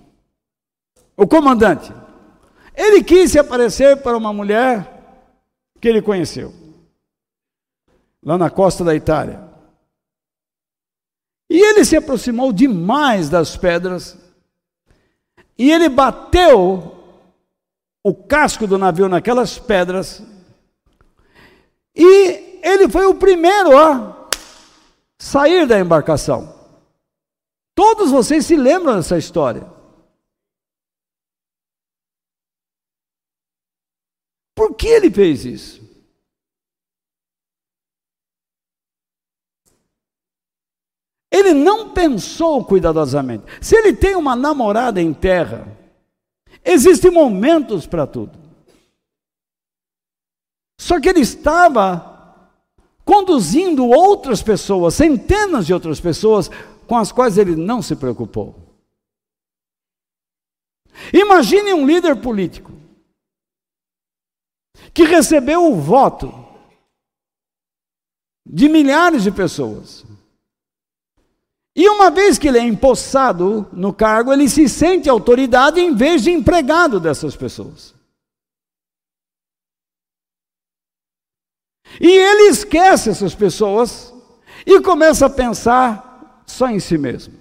o comandante. Ele quis se aparecer para uma mulher que ele conheceu, lá na costa da Itália. E ele se aproximou demais das pedras, e ele bateu o casco do navio naquelas pedras, e ele foi o primeiro a sair da embarcação. Todos vocês se lembram dessa história. Por que ele fez isso? Ele não pensou cuidadosamente. Se ele tem uma namorada em terra, existem momentos para tudo. Só que ele estava conduzindo outras pessoas, centenas de outras pessoas, com as quais ele não se preocupou. Imagine um líder político que recebeu o voto de milhares de pessoas. E uma vez que ele é empossado no cargo, ele se sente autoridade em vez de empregado dessas pessoas. E ele esquece essas pessoas e começa a pensar só em si mesmo.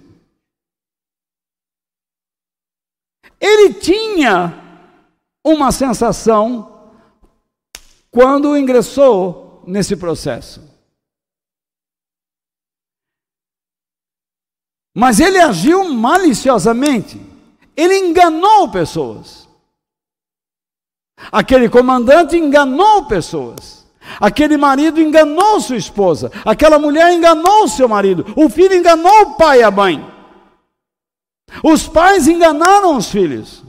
Ele tinha uma sensação quando ingressou nesse processo. Mas ele agiu maliciosamente. Ele enganou pessoas. Aquele comandante enganou pessoas. Aquele marido enganou sua esposa, aquela mulher enganou seu marido, o filho enganou o pai e a mãe. Os pais enganaram os filhos.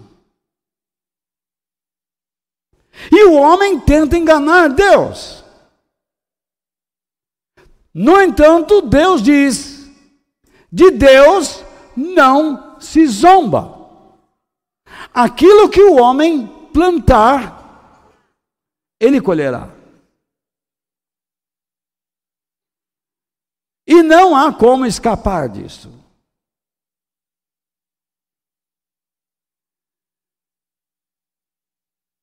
E o homem tenta enganar Deus. No entanto, Deus diz: de Deus não se zomba. Aquilo que o homem plantar, ele colherá. E não há como escapar disso.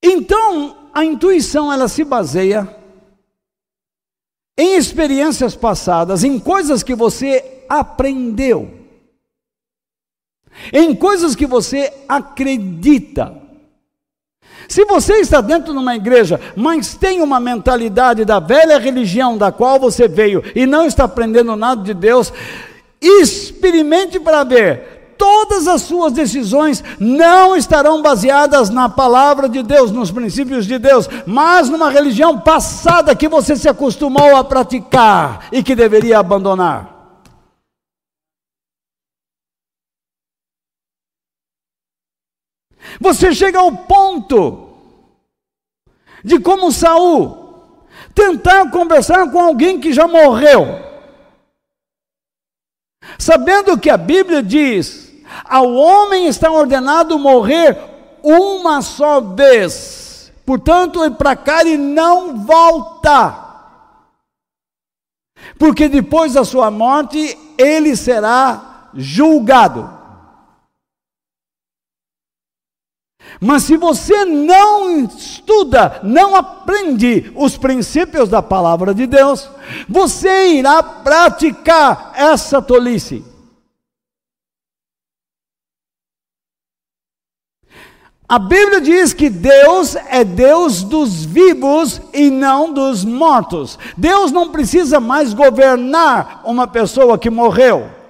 Então, a intuição ela se baseia em experiências passadas, em coisas que você aprendeu, em coisas que você acredita. Se você está dentro de uma igreja, mas tem uma mentalidade da velha religião da qual você veio e não está aprendendo nada de Deus, experimente para ver todas as suas decisões não estarão baseadas na palavra de Deus, nos princípios de Deus, mas numa religião passada que você se acostumou a praticar e que deveria abandonar. Você chega ao ponto de como Saul tentar conversar com alguém que já morreu. Sabendo que a Bíblia diz: ao homem está ordenado morrer uma só vez, portanto, é para cá e não volta. Porque depois da sua morte, ele será julgado. Mas se você não estuda, não aprende os princípios da palavra de Deus, você irá praticar essa tolice. A Bíblia diz que Deus é Deus dos vivos e não dos mortos. Deus não precisa mais governar uma pessoa que morreu.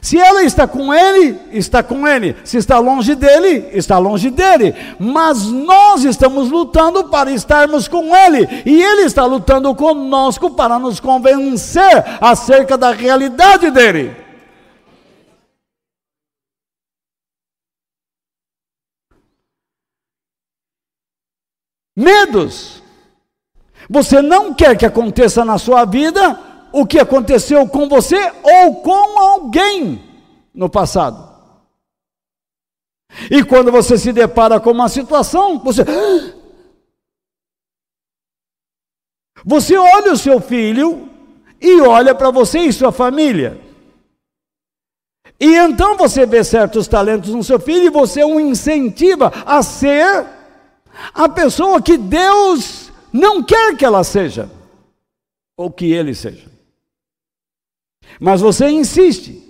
Se ela está com ele, está com ele. Se está longe dele, está longe dele. Mas nós estamos lutando para estarmos com ele. E ele está lutando conosco para nos convencer acerca da realidade dele. Medos. Você não quer que aconteça na sua vida o que aconteceu com você ou com alguém no passado. E quando você se depara com uma situação, você. Você olha o seu filho e olha para você e sua família. E então você vê certos talentos no seu filho e você o incentiva a ser a pessoa que Deus não quer que ela seja, ou que ele seja. Mas você insiste,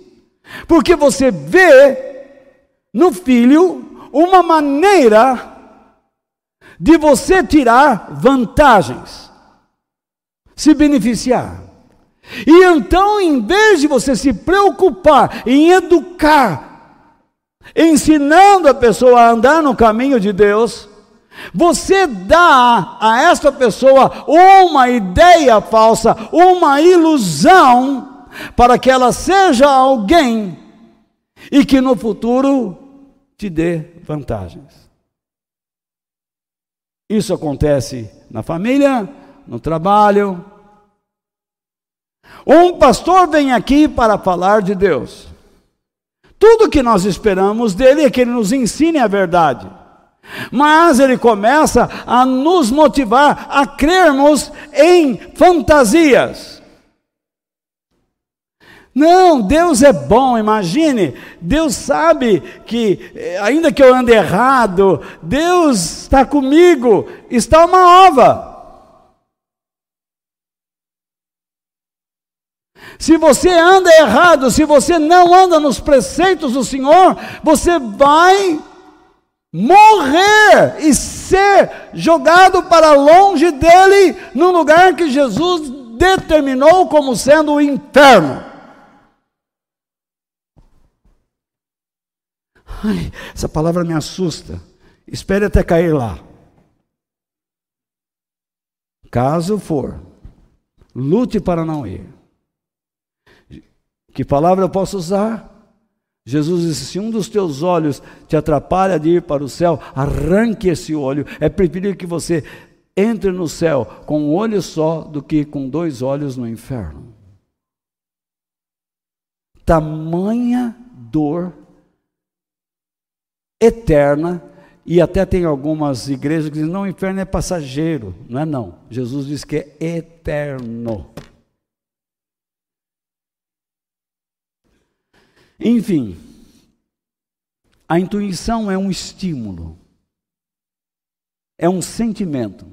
porque você vê no filho uma maneira de você tirar vantagens, se beneficiar. E então, em vez de você se preocupar em educar, ensinando a pessoa a andar no caminho de Deus, você dá a esta pessoa uma ideia falsa, uma ilusão para que ela seja alguém e que no futuro te dê vantagens. Isso acontece na família, no trabalho. Um pastor vem aqui para falar de Deus. Tudo que nós esperamos dele é que ele nos ensine a verdade. Mas ele começa a nos motivar a crermos em fantasias. Não, Deus é bom, imagine. Deus sabe que, eh, ainda que eu ande errado, Deus está comigo, está uma ova. Se você anda errado, se você não anda nos preceitos do Senhor, você vai morrer e ser jogado para longe dele, num lugar que Jesus determinou como sendo o inferno. Ai, essa palavra me assusta. Espere até cair lá. Caso for, lute para não ir. Que palavra eu posso usar? Jesus disse: se um dos teus olhos te atrapalha de ir para o céu, arranque esse olho. É preferível que você entre no céu com um olho só do que com dois olhos no inferno. Tamanha dor eterna, e até tem algumas igrejas que dizem, não, o inferno é passageiro. Não é não. Jesus diz que é eterno. Enfim, a intuição é um estímulo, é um sentimento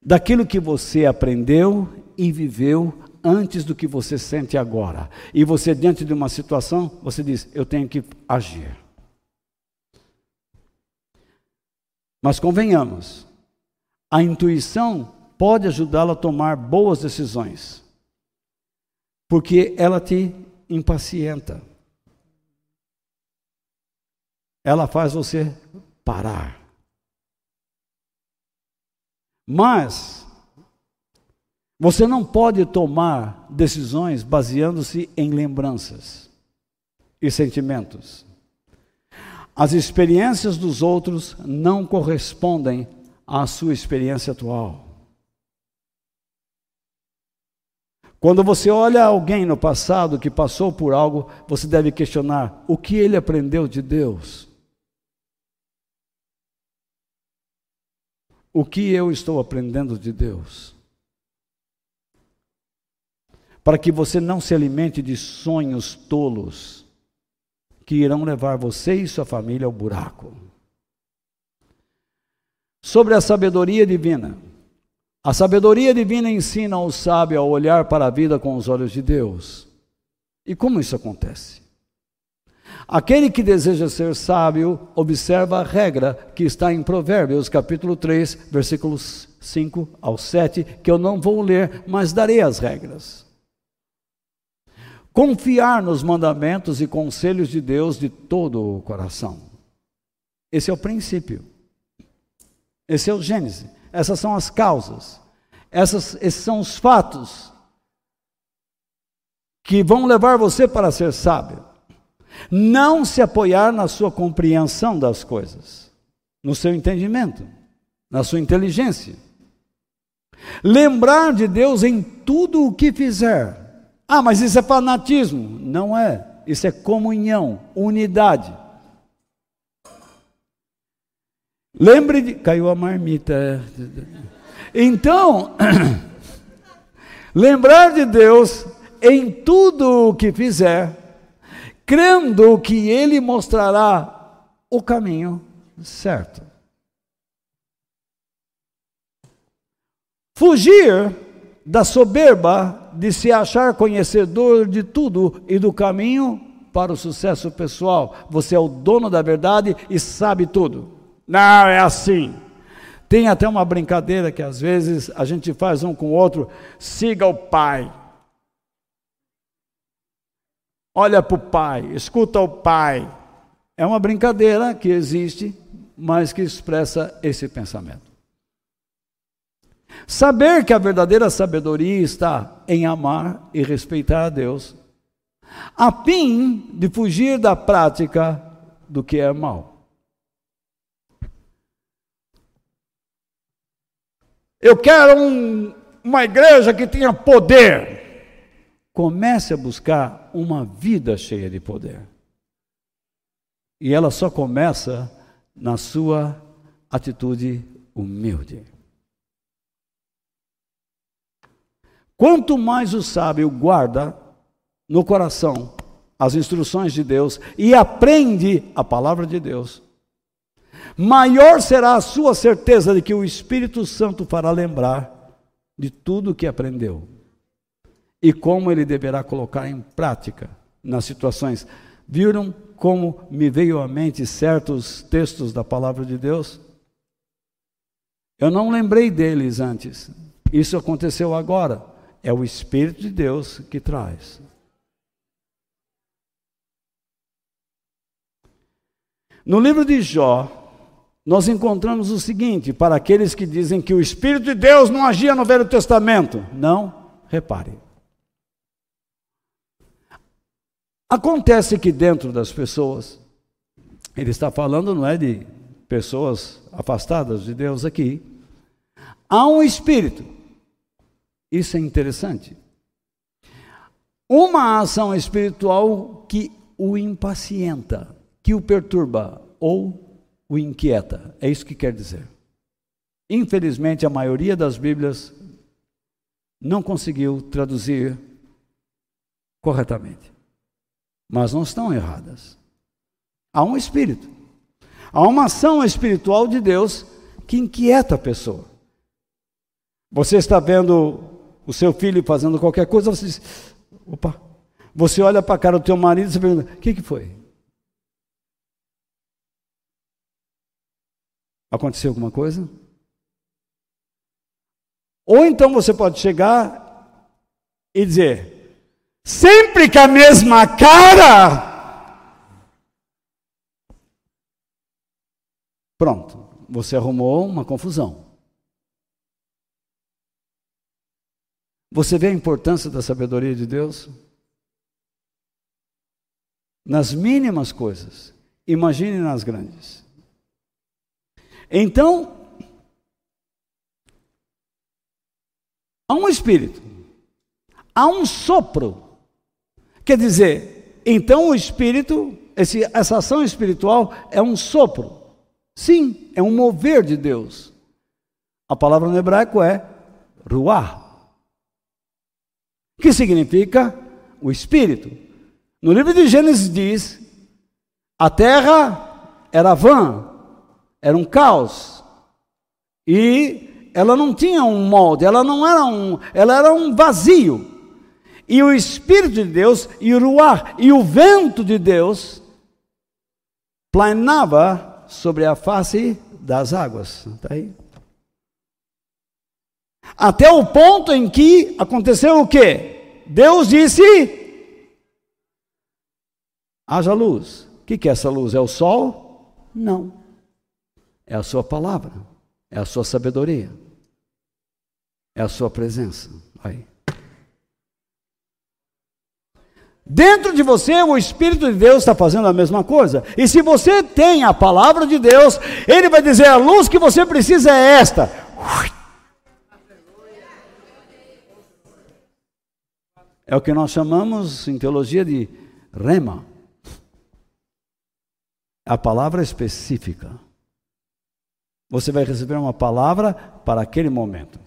daquilo que você aprendeu e viveu antes do que você sente agora. E você, diante de uma situação, você diz: Eu tenho que agir. Mas convenhamos, a intuição pode ajudá-lo a tomar boas decisões, porque ela te impacienta. ela faz você parar. Mas você não pode tomar decisões baseando-se em lembranças e sentimentos. As experiências dos outros não correspondem à sua experiência atual. Quando você olha alguém no passado que passou por algo, você deve questionar o que ele aprendeu de Deus. O que eu estou aprendendo de Deus? Para que você não se alimente de sonhos tolos que irão levar você e sua família ao buraco. Sobre a sabedoria divina. A sabedoria divina ensina o sábio a olhar para a vida com os olhos de Deus. E como isso acontece? Aquele que deseja ser sábio, observa a regra que está em Provérbios, capítulo 3, versículos 5 ao 7, que eu não vou ler, mas darei as regras. Confiar nos mandamentos e conselhos de Deus de todo o coração. Esse é o princípio. Esse é o Gênesis. Essas são as causas. Essas, esses são os fatos que vão levar você para ser sábio. Não se apoiar na sua compreensão das coisas, no seu entendimento, na sua inteligência. Lembrar de Deus em tudo o que fizer. Ah, mas isso é fanatismo. Não é. Isso é comunhão, unidade. Lembre de. Caiu a marmita. Então, lembrar de Deus em tudo o que fizer, crendo que Ele mostrará o caminho certo. Fugir da soberba de se achar conhecedor de tudo e do caminho para o sucesso pessoal. Você é o dono da verdade e sabe tudo. Não, é assim. Tem até uma brincadeira que às vezes a gente faz um com o outro: siga o pai. Olha para o pai, escuta o pai. É uma brincadeira que existe, mas que expressa esse pensamento. Saber que a verdadeira sabedoria está em amar e respeitar a Deus, a fim de fugir da prática do que é mal. Eu quero um, uma igreja que tenha poder. Comece a buscar uma vida cheia de poder. E ela só começa na sua atitude humilde. Quanto mais o sábio guarda no coração as instruções de Deus e aprende a palavra de Deus, maior será a sua certeza de que o Espírito Santo fará lembrar de tudo o que aprendeu e como ele deverá colocar em prática nas situações. Viram como me veio à mente certos textos da palavra de Deus? Eu não lembrei deles antes. Isso aconteceu agora. É o Espírito de Deus que traz. No livro de Jó, nós encontramos o seguinte: para aqueles que dizem que o Espírito de Deus não agia no Velho Testamento. Não, repare. Acontece que dentro das pessoas, ele está falando, não é de pessoas afastadas de Deus aqui, há um espírito. Isso é interessante. Uma ação espiritual que o impacienta, que o perturba ou o inquieta. É isso que quer dizer. Infelizmente, a maioria das Bíblias não conseguiu traduzir corretamente. Mas não estão erradas. Há um espírito. Há uma ação espiritual de Deus que inquieta a pessoa. Você está vendo o seu filho fazendo qualquer coisa, você diz: opa. Você olha para a cara do teu marido e você pergunta: o que, que foi? Aconteceu alguma coisa? Ou então você pode chegar e dizer, sempre com a mesma cara. Pronto, você arrumou uma confusão. Você vê a importância da sabedoria de Deus? Nas mínimas coisas, imagine nas grandes. Então, há um espírito, há um sopro. Quer dizer, então o espírito, esse, essa ação espiritual é um sopro. Sim, é um mover de Deus. A palavra no hebraico é ruah, que significa o espírito. No livro de Gênesis diz: a terra era vã, era um caos. E ela não tinha um molde, ela não era um, ela era um vazio. E o Espírito de Deus, e o ruar, e o vento de Deus planava sobre a face das águas. Está aí? Até o ponto em que aconteceu o quê? Deus disse: haja luz. O que, é essa luz? É o sol? Não. É a sua palavra, é a sua sabedoria, é a sua presença. Aí. Dentro de você, o Espírito de Deus está fazendo a mesma coisa. E se você tem a palavra de Deus, Ele vai dizer: a luz que você precisa é esta. É o que nós chamamos em teologia de rema. A palavra específica. Você vai receber uma palavra para aquele momento.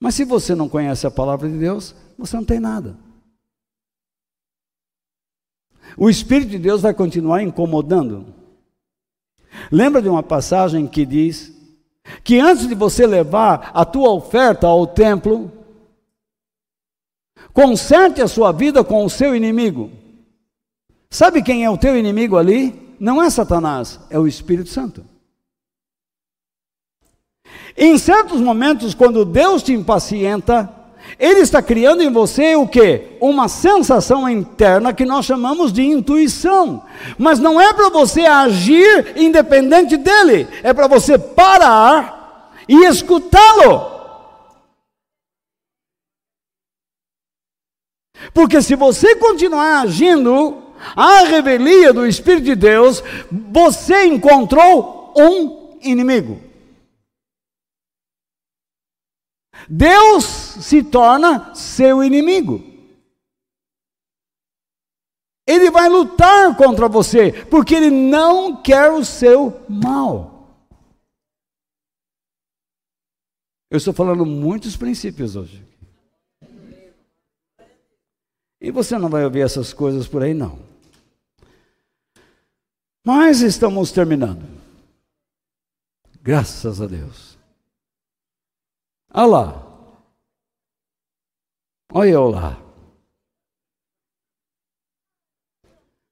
Mas se você não conhece a palavra de Deus, você não tem nada. O Espírito de Deus vai continuar incomodando. Lembra de uma passagem que diz que antes de você levar a tua oferta ao templo, conserte a sua vida com o seu inimigo. Sabe quem é o teu inimigo ali? Não é Satanás, é o Espírito Santo. Em certos momentos, quando Deus te impacienta, Ele está criando em você o que? Uma sensação interna que nós chamamos de intuição. Mas não é para você agir independente dele, é para você parar e escutá-lo. Porque se você continuar agindo à revelia do Espírito de Deus, você encontrou um inimigo. Deus se torna seu inimigo. Ele vai lutar contra você, porque ele não quer o seu mal. Eu estou falando muitos princípios hoje. E você não vai ouvir essas coisas por aí, não. Mas estamos terminando. Graças a Deus. Olha lá. Olha eu lá.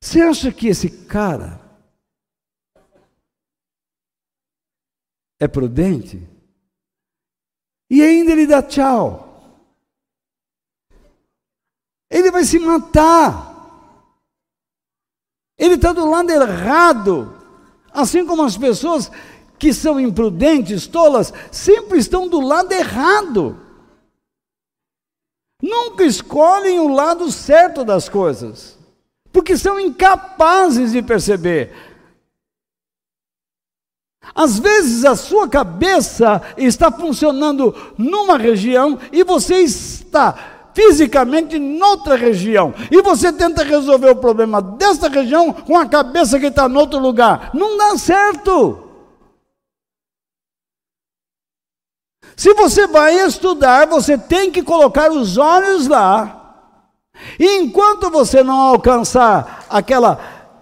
Você acha que esse cara é prudente? E ainda ele dá tchau. Ele vai se matar. Ele está do lado errado. Assim como as pessoas que são imprudentes, tolas, sempre estão do lado errado. Nunca escolhem o lado certo das coisas, porque são incapazes de perceber. Às vezes a sua cabeça está funcionando numa região e você está fisicamente noutra região. E você tenta resolver o problema desta região com a cabeça que está em outro lugar. Não dá certo. Se você vai estudar, você tem que colocar os olhos lá. E enquanto você não alcançar aquela.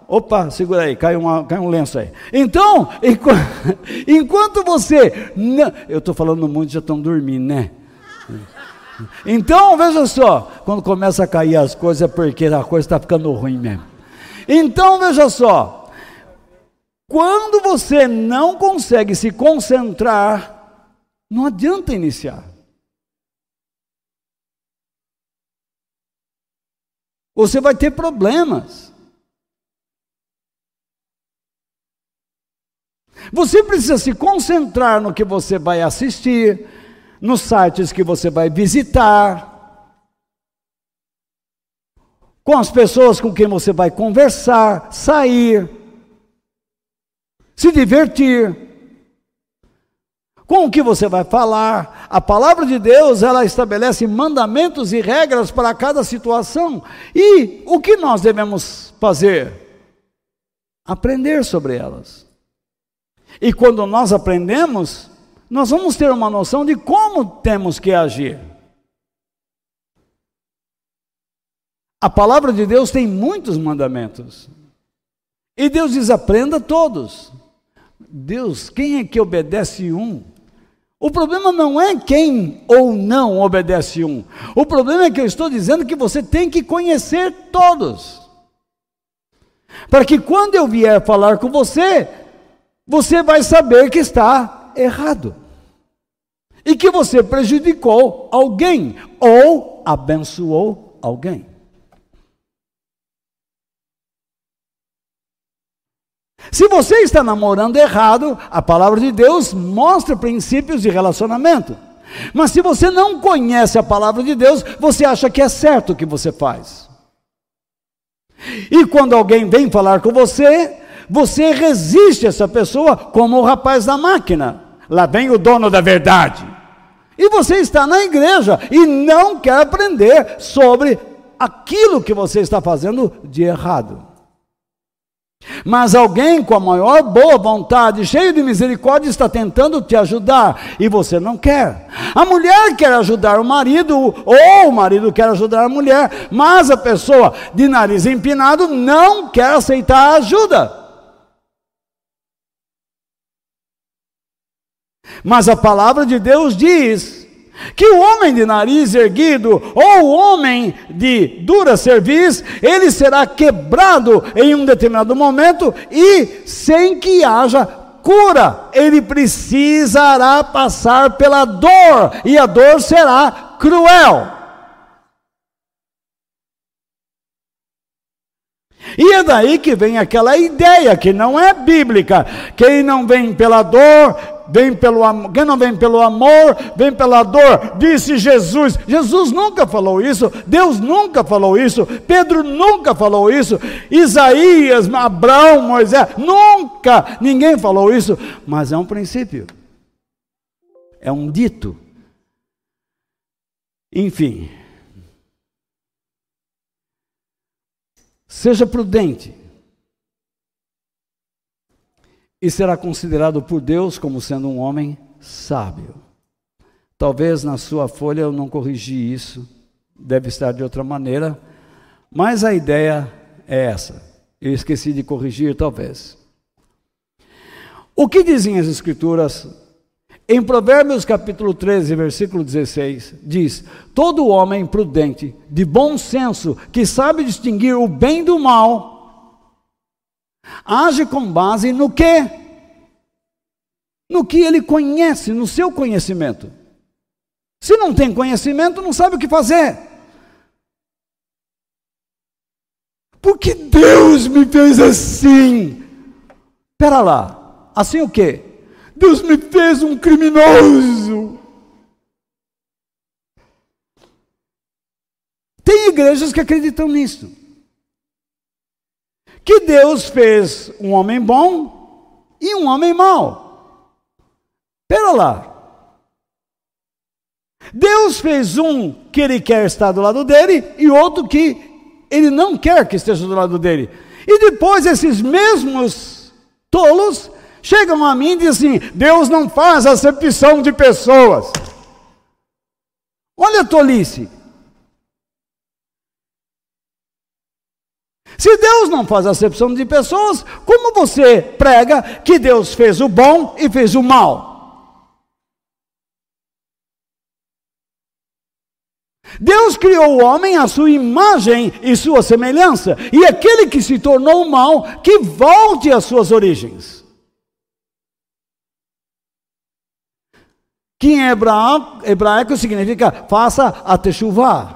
Opa, segura aí, cai, uma, cai um lenço aí. Então, enquanto, enquanto você. Não, eu estou falando muito, já estão dormindo, né? Então, veja só, quando começa a cair as coisas é porque a coisa está ficando ruim mesmo. Então, veja só, quando você não consegue se concentrar não adianta iniciar. Você vai ter problemas. Você precisa se concentrar no que você vai assistir, nos sites que você vai visitar, com as pessoas com quem você vai conversar, sair, se divertir, com o que você vai falar. A palavra de Deus, ela estabelece mandamentos e regras para cada situação. E o que nós devemos fazer? Aprender sobre elas. E quando nós aprendemos, nós vamos ter uma noção de como temos que agir. A palavra de Deus tem muitos mandamentos. E Deus diz: aprenda todos. Deus, quem é que obedece um? O problema não é quem ou não obedece um. O problema é que eu estou dizendo que você tem que conhecer todos. Para que quando eu vier falar com você, você vai saber que está errado. E que você prejudicou alguém ou abençoou alguém. Se você está namorando errado, a palavra de Deus mostra princípios de relacionamento. Mas se você não conhece a palavra de Deus, você acha que é certo o que você faz. E quando alguém vem falar com você, você resiste a essa pessoa como o rapaz da máquina. Lá vem o dono da verdade. E você está na igreja e não quer aprender sobre aquilo que você está fazendo de errado. Mas alguém com a maior boa vontade, cheio de misericórdia, está tentando te ajudar e você não quer. A mulher quer ajudar o marido, ou o marido quer ajudar a mulher, mas a pessoa de nariz empinado não quer aceitar a ajuda. Mas a palavra de Deus diz que o homem de nariz erguido ou o homem de dura cerviz, ele será quebrado em um determinado momento e sem que haja cura, ele precisará passar pela dor e a dor será cruel. E é daí que vem aquela ideia que não é bíblica. Quem não vem pela dor, vem pelo amor. Quem não vem pelo amor, vem pela dor, disse Jesus. Jesus nunca falou isso, Deus nunca falou isso, Pedro nunca falou isso, Isaías, Abraão, Moisés, nunca ninguém falou isso, mas é um princípio. É um dito. Enfim, Seja prudente. E será considerado por Deus como sendo um homem sábio. Talvez na sua folha eu não corrigi isso, deve estar de outra maneira, mas a ideia é essa. Eu esqueci de corrigir, talvez. O que dizem as Escrituras em Provérbios capítulo 13, versículo 16, diz: Todo homem prudente, de bom senso, que sabe distinguir o bem do mal, age com base no que? No que ele conhece, no seu conhecimento. Se não tem conhecimento, não sabe o que fazer. Porque Deus me fez assim. Espera lá, assim o quê? Deus me fez um criminoso. Tem igrejas que acreditam nisso. Que Deus fez um homem bom e um homem mau. Pera lá. Deus fez um que ele quer estar do lado dele e outro que ele não quer que esteja do lado dele. E depois esses mesmos tolos chegam a mim e dizem assim: Deus não faz acepção de pessoas. Olha a tolice. Se Deus não faz acepção de pessoas, como você prega que Deus fez o bom e fez o mal? Deus criou o homem à sua imagem e sua semelhança, e aquele que se tornou mal, que volte às suas origens. que em hebraico, hebraico significa faça a techuvá.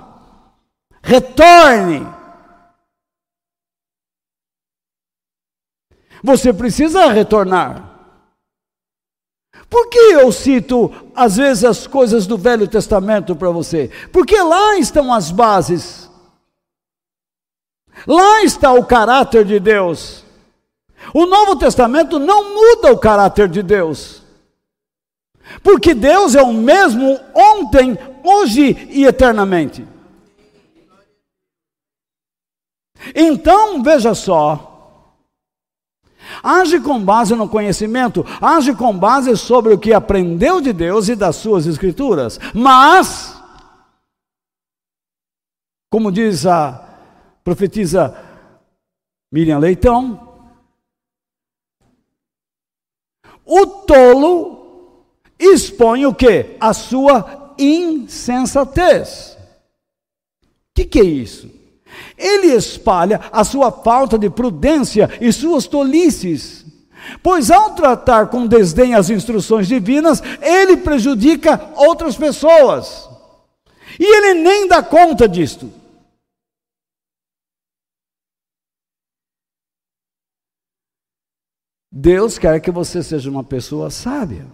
Retorne. Você precisa retornar. Por que eu cito, às vezes, as coisas do Velho Testamento para você? Porque lá estão as bases. Lá está o caráter de Deus. O Novo Testamento não muda o caráter de Deus. Porque Deus é o mesmo ontem, hoje e eternamente. Então, veja só. Age com base no conhecimento, age com base sobre o que aprendeu de Deus e das suas escrituras. Mas, como diz a profetiza Miriam Leitão, o tolo expõe o que? A sua insensatez. O que, que é isso? Ele espalha a sua falta de prudência e suas tolices. Pois ao tratar com desdém as instruções divinas, ele prejudica outras pessoas. E ele nem dá conta disto. Deus quer que você seja uma pessoa sábia.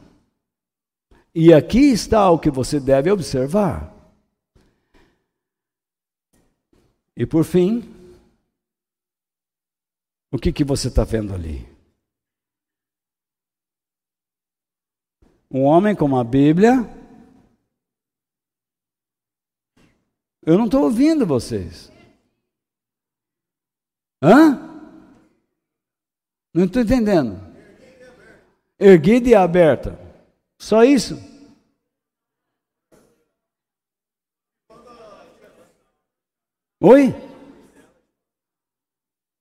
E aqui está o que você deve observar. E por fim, o que, que você está vendo ali? Um homem com uma Bíblia. Eu não estou ouvindo vocês. Hã? Não estou entendendo. Erguida e aberta. Só isso? Oi?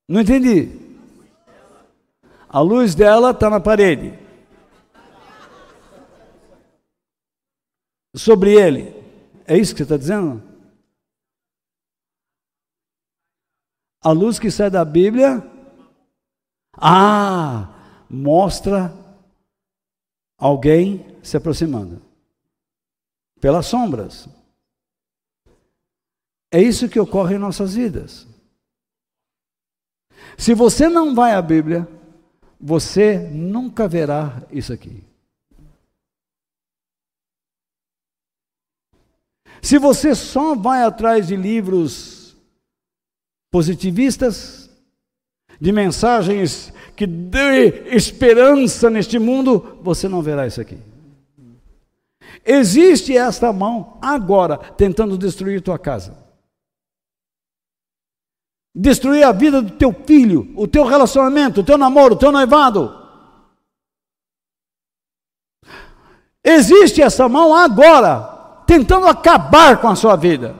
Não entendi. A luz dela está na parede. Sobre ele. É isso que você está dizendo? A luz que sai da Bíblia ah, mostra alguém se aproximando pelas sombras. É isso que ocorre em nossas vidas. Se você não vai à Bíblia, você nunca verá isso aqui. Se você só vai atrás de livros positivistas, de mensagens que dê esperança neste mundo, você não verá isso aqui. Existe esta mão agora tentando destruir tua casa. Destruir a vida do teu filho, o teu relacionamento, o teu namoro, o teu noivado. Existe essa mão agora tentando acabar com a sua vida.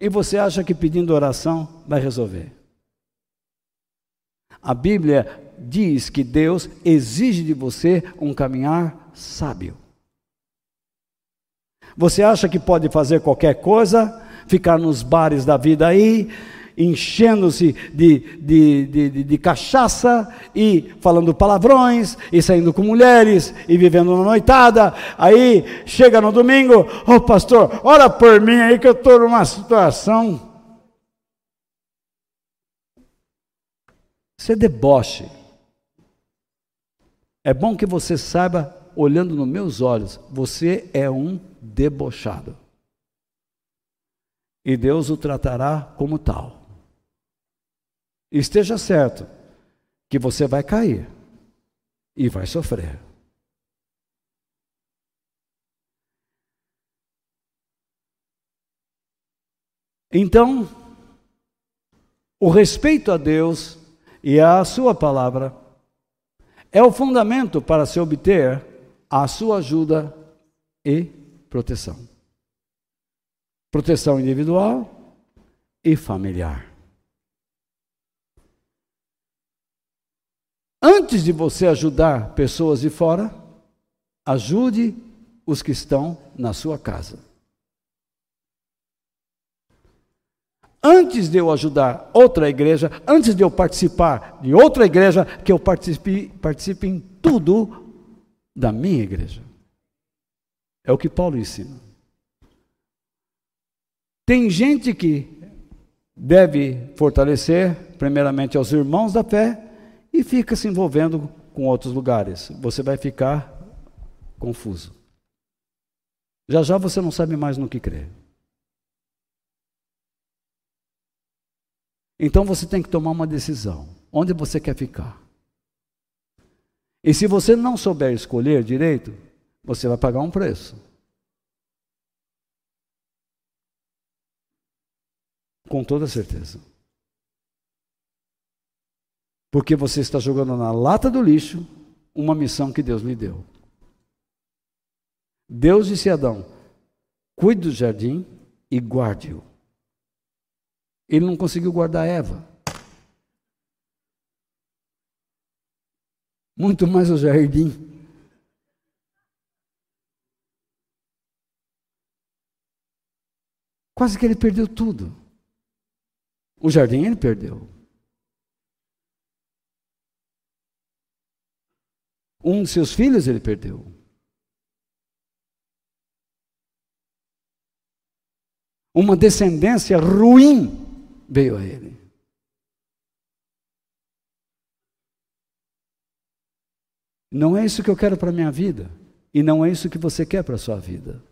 E você acha que pedindo oração vai resolver? A Bíblia diz que Deus exige de você um caminhar sábio. Você acha que pode fazer qualquer coisa, ficar nos bares da vida aí, enchendo-se de, de, de, de, cachaça e falando palavrões e saindo com mulheres e vivendo uma noitada. Aí chega no domingo, ô oh, pastor, ora por mim aí que eu estou numa situação. Isso é deboche. É bom que você saiba, olhando nos meus olhos, você é um debochado. E Deus o tratará como tal. Esteja certo que você vai cair e vai sofrer. Então, o respeito a Deus e à Sua palavra é o fundamento para se obter a sua ajuda e proteção. Proteção individual e familiar. Antes de você ajudar pessoas de fora, ajude os que estão na sua casa. Antes de eu ajudar outra igreja, antes de eu participar de outra igreja, que eu participe, participe em tudo da minha igreja. É o que Paulo ensina. Tem gente que deve fortalecer, primeiramente, aos irmãos da fé, e fica se envolvendo com outros lugares. Você vai ficar confuso. Já já você não sabe mais no que crer. Então você tem que tomar uma decisão. Onde você quer ficar? E se você não souber escolher direito, você vai pagar um preço. Com toda certeza. Porque você está jogando na lata do lixo uma missão que Deus lhe deu. Deus disse a Adão: cuide do jardim e guarde-o. Ele não conseguiu guardar Eva. Muito mais o jardim. Quase que ele perdeu tudo. O jardim ele perdeu. Um de seus filhos ele perdeu. Uma descendência ruim veio a ele. Não é isso que eu quero para a minha vida. E não é isso que você quer para a sua vida.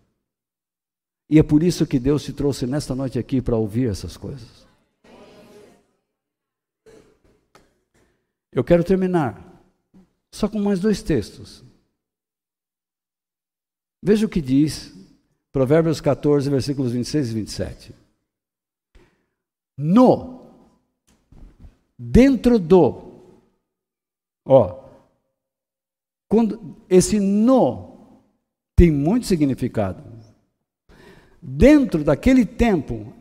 E é por isso que Deus te trouxe nesta noite aqui para ouvir essas coisas. Eu quero terminar só com mais dois textos. Veja o que diz Provérbios 14, versículos 26 e 27. No, dentro do, ó, quando esse no tem muito significado. Dentro daquele tempo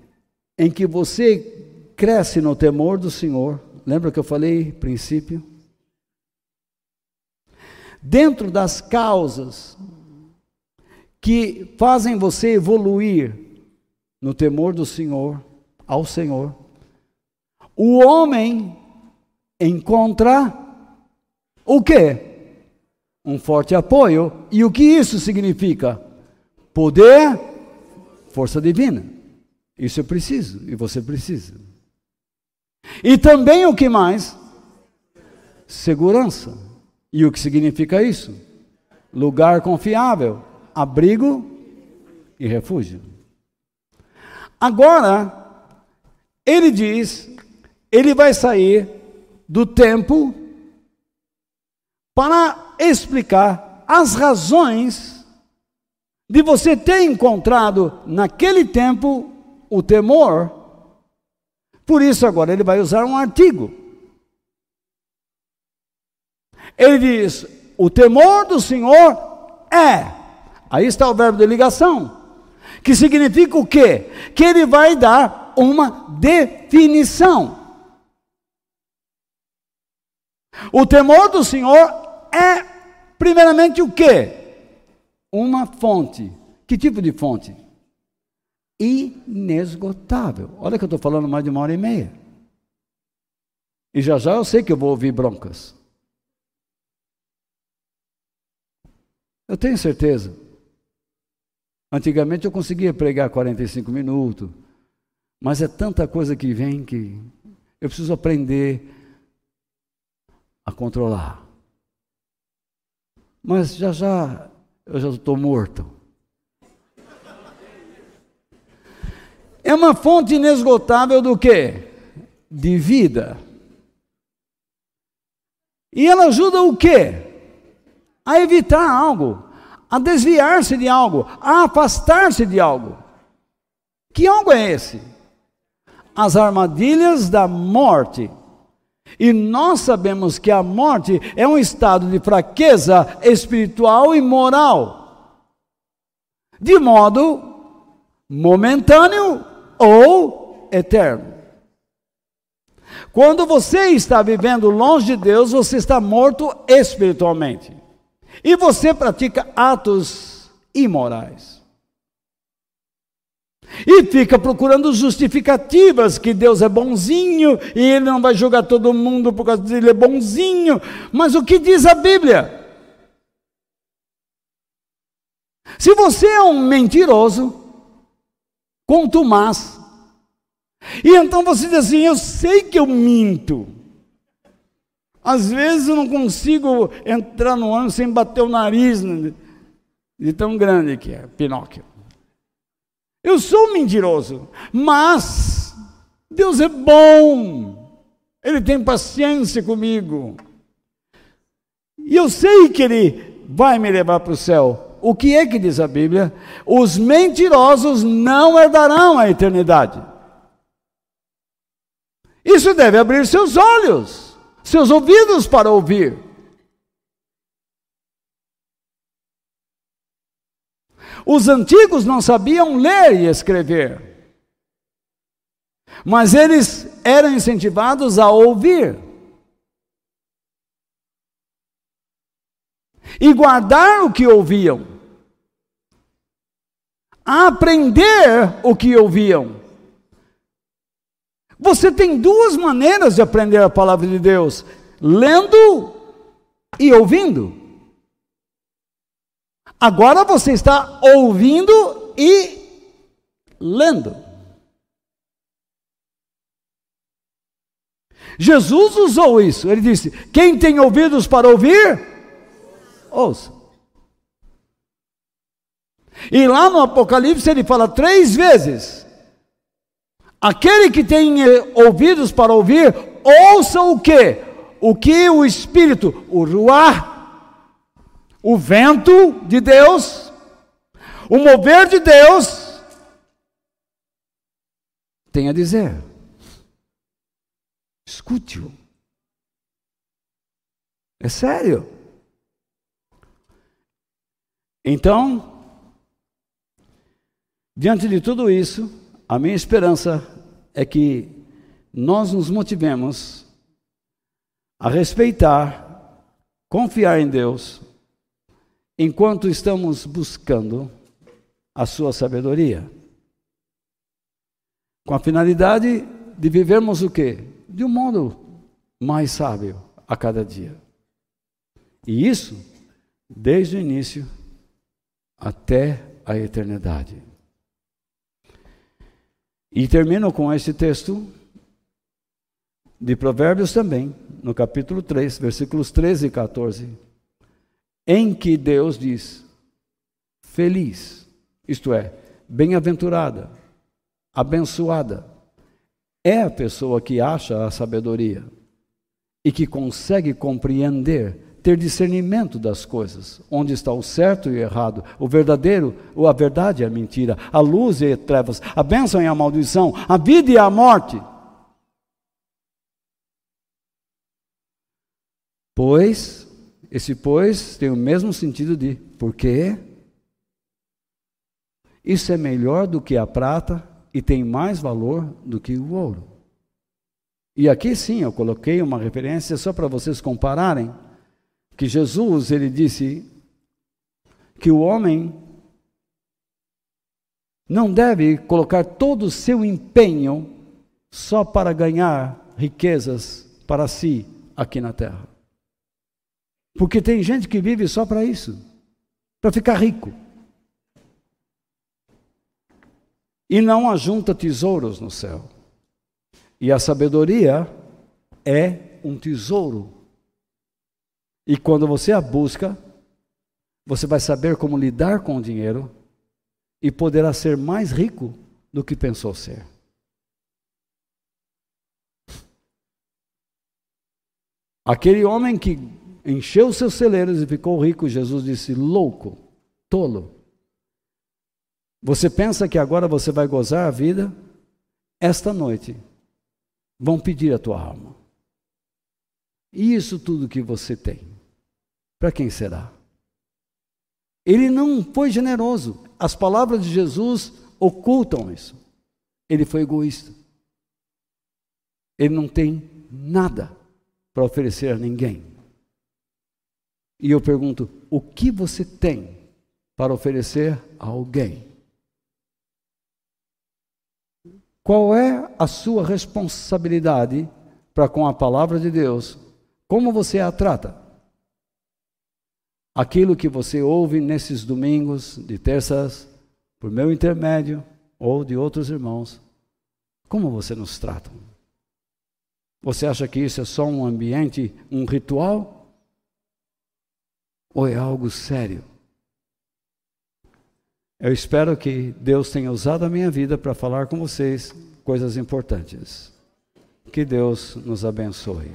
em que você cresce no temor do Senhor, lembra que eu falei princípio? Dentro das causas que fazem você evoluir no temor do Senhor, ao Senhor. O homem encontra o quê? Um forte apoio. E o que isso significa? Poder, força divina. Isso eu preciso e você precisa. E também o que mais? Segurança. E o que significa isso? Lugar confiável abrigo e refúgio. Agora, ele diz, ele vai sair do tempo para explicar as razões de você ter encontrado naquele tempo o temor. Por isso, agora ele vai usar um artigo. Ele diz: o temor do Senhor é Aí está o verbo de ligação, que significa o quê? Que ele vai dar uma definição. O temor do Senhor é, primeiramente, o quê? Uma fonte. Que tipo de fonte? Inesgotável. Olha que eu estou falando mais de uma hora e meia. E já já eu sei que eu vou ouvir broncas. Eu tenho certeza. Antigamente eu conseguia pregar 45 minutos, mas é tanta coisa que vem que eu preciso aprender a controlar. Mas já já eu já estou morto. É uma fonte inesgotável do quê? De vida. E ela ajuda o quê? A evitar algo a desviar-se de algo, a afastar-se de algo. Que algo é esse? As armadilhas da morte. E nós sabemos que a morte é um estado de fraqueza espiritual e moral, de modo momentâneo ou eterno. Quando você está vivendo longe de Deus, você está morto espiritualmente e você pratica atos imorais. E fica procurando justificativas que Deus é bonzinho e Ele não vai julgar todo mundo por causa de Ele é bonzinho. Mas o que diz a Bíblia? Se você é um mentiroso, contumaz, e então você diz assim: Eu sei que eu minto. Às vezes eu não consigo entrar no ônibus sem bater o nariz né, de tão grande que é Pinóquio. Eu sou mentiroso, mas Deus é bom. Ele tem paciência comigo. E eu sei que Ele vai me levar para o céu. O que é que diz a Bíblia? Os mentirosos não herdarão a eternidade. Isso deve abrir seus olhos, seus ouvidos para ouvir. Os antigos não sabiam ler e escrever, mas eles eram incentivados a ouvir. E guardar o que ouviam, aprender o que ouviam. Você tem duas maneiras de aprender a palavra de Deus: lendo e ouvindo. Agora você está ouvindo e lendo. Jesus usou isso. Ele disse: Quem tem ouvidos para ouvir, ouça. E lá no Apocalipse ele fala três vezes: Aquele que tem eh, ouvidos para ouvir, ouça o que? O que o Espírito, o Ruach, o vento de Deus, o mover de Deus, tem a dizer. Escute-o. É sério. Então, diante de tudo isso, a minha esperança é que nós nos motivemos a respeitar, confiar em Deus, enquanto estamos buscando a sua sabedoria. Com a finalidade de vivermos o quê? De um modo mais sábio a cada dia. E isso desde o início até a eternidade. E termino com esse texto de Provérbios também, no capítulo 3, versículos 13 e 14 em que Deus diz: feliz, isto é, bem-aventurada, abençoada, é a pessoa que acha a sabedoria e que consegue compreender, ter discernimento das coisas, onde está o certo e o errado, o verdadeiro ou a verdade e a mentira, a luz e a trevas, a bênção e a maldição, a vida e a morte. Pois esse pois tem o mesmo sentido de porque isso é melhor do que a prata e tem mais valor do que o ouro. E aqui sim eu coloquei uma referência só para vocês compararem que Jesus ele disse que o homem não deve colocar todo o seu empenho só para ganhar riquezas para si aqui na terra. Porque tem gente que vive só para isso para ficar rico. E não ajunta tesouros no céu. E a sabedoria é um tesouro. E quando você a busca, você vai saber como lidar com o dinheiro e poderá ser mais rico do que pensou ser. Aquele homem que encheu seus celeiros e ficou rico, Jesus disse: louco, tolo. Você pensa que agora você vai gozar a vida? Esta noite vão pedir a tua alma. E isso tudo que você tem, para quem será? Ele não foi generoso. As palavras de Jesus ocultam isso. Ele foi egoísta. Ele não tem nada para oferecer a ninguém. E eu pergunto: o que você tem para oferecer a alguém? Qual é a sua responsabilidade para com a palavra de Deus? Como você a trata? Aquilo que você ouve nesses domingos, de terças, por meu intermédio ou de outros irmãos, como você nos trata? Você acha que isso é só um ambiente, um ritual? Ou é algo sério? Eu espero que Deus tenha usado a minha vida para falar com vocês coisas importantes. Que Deus nos abençoe.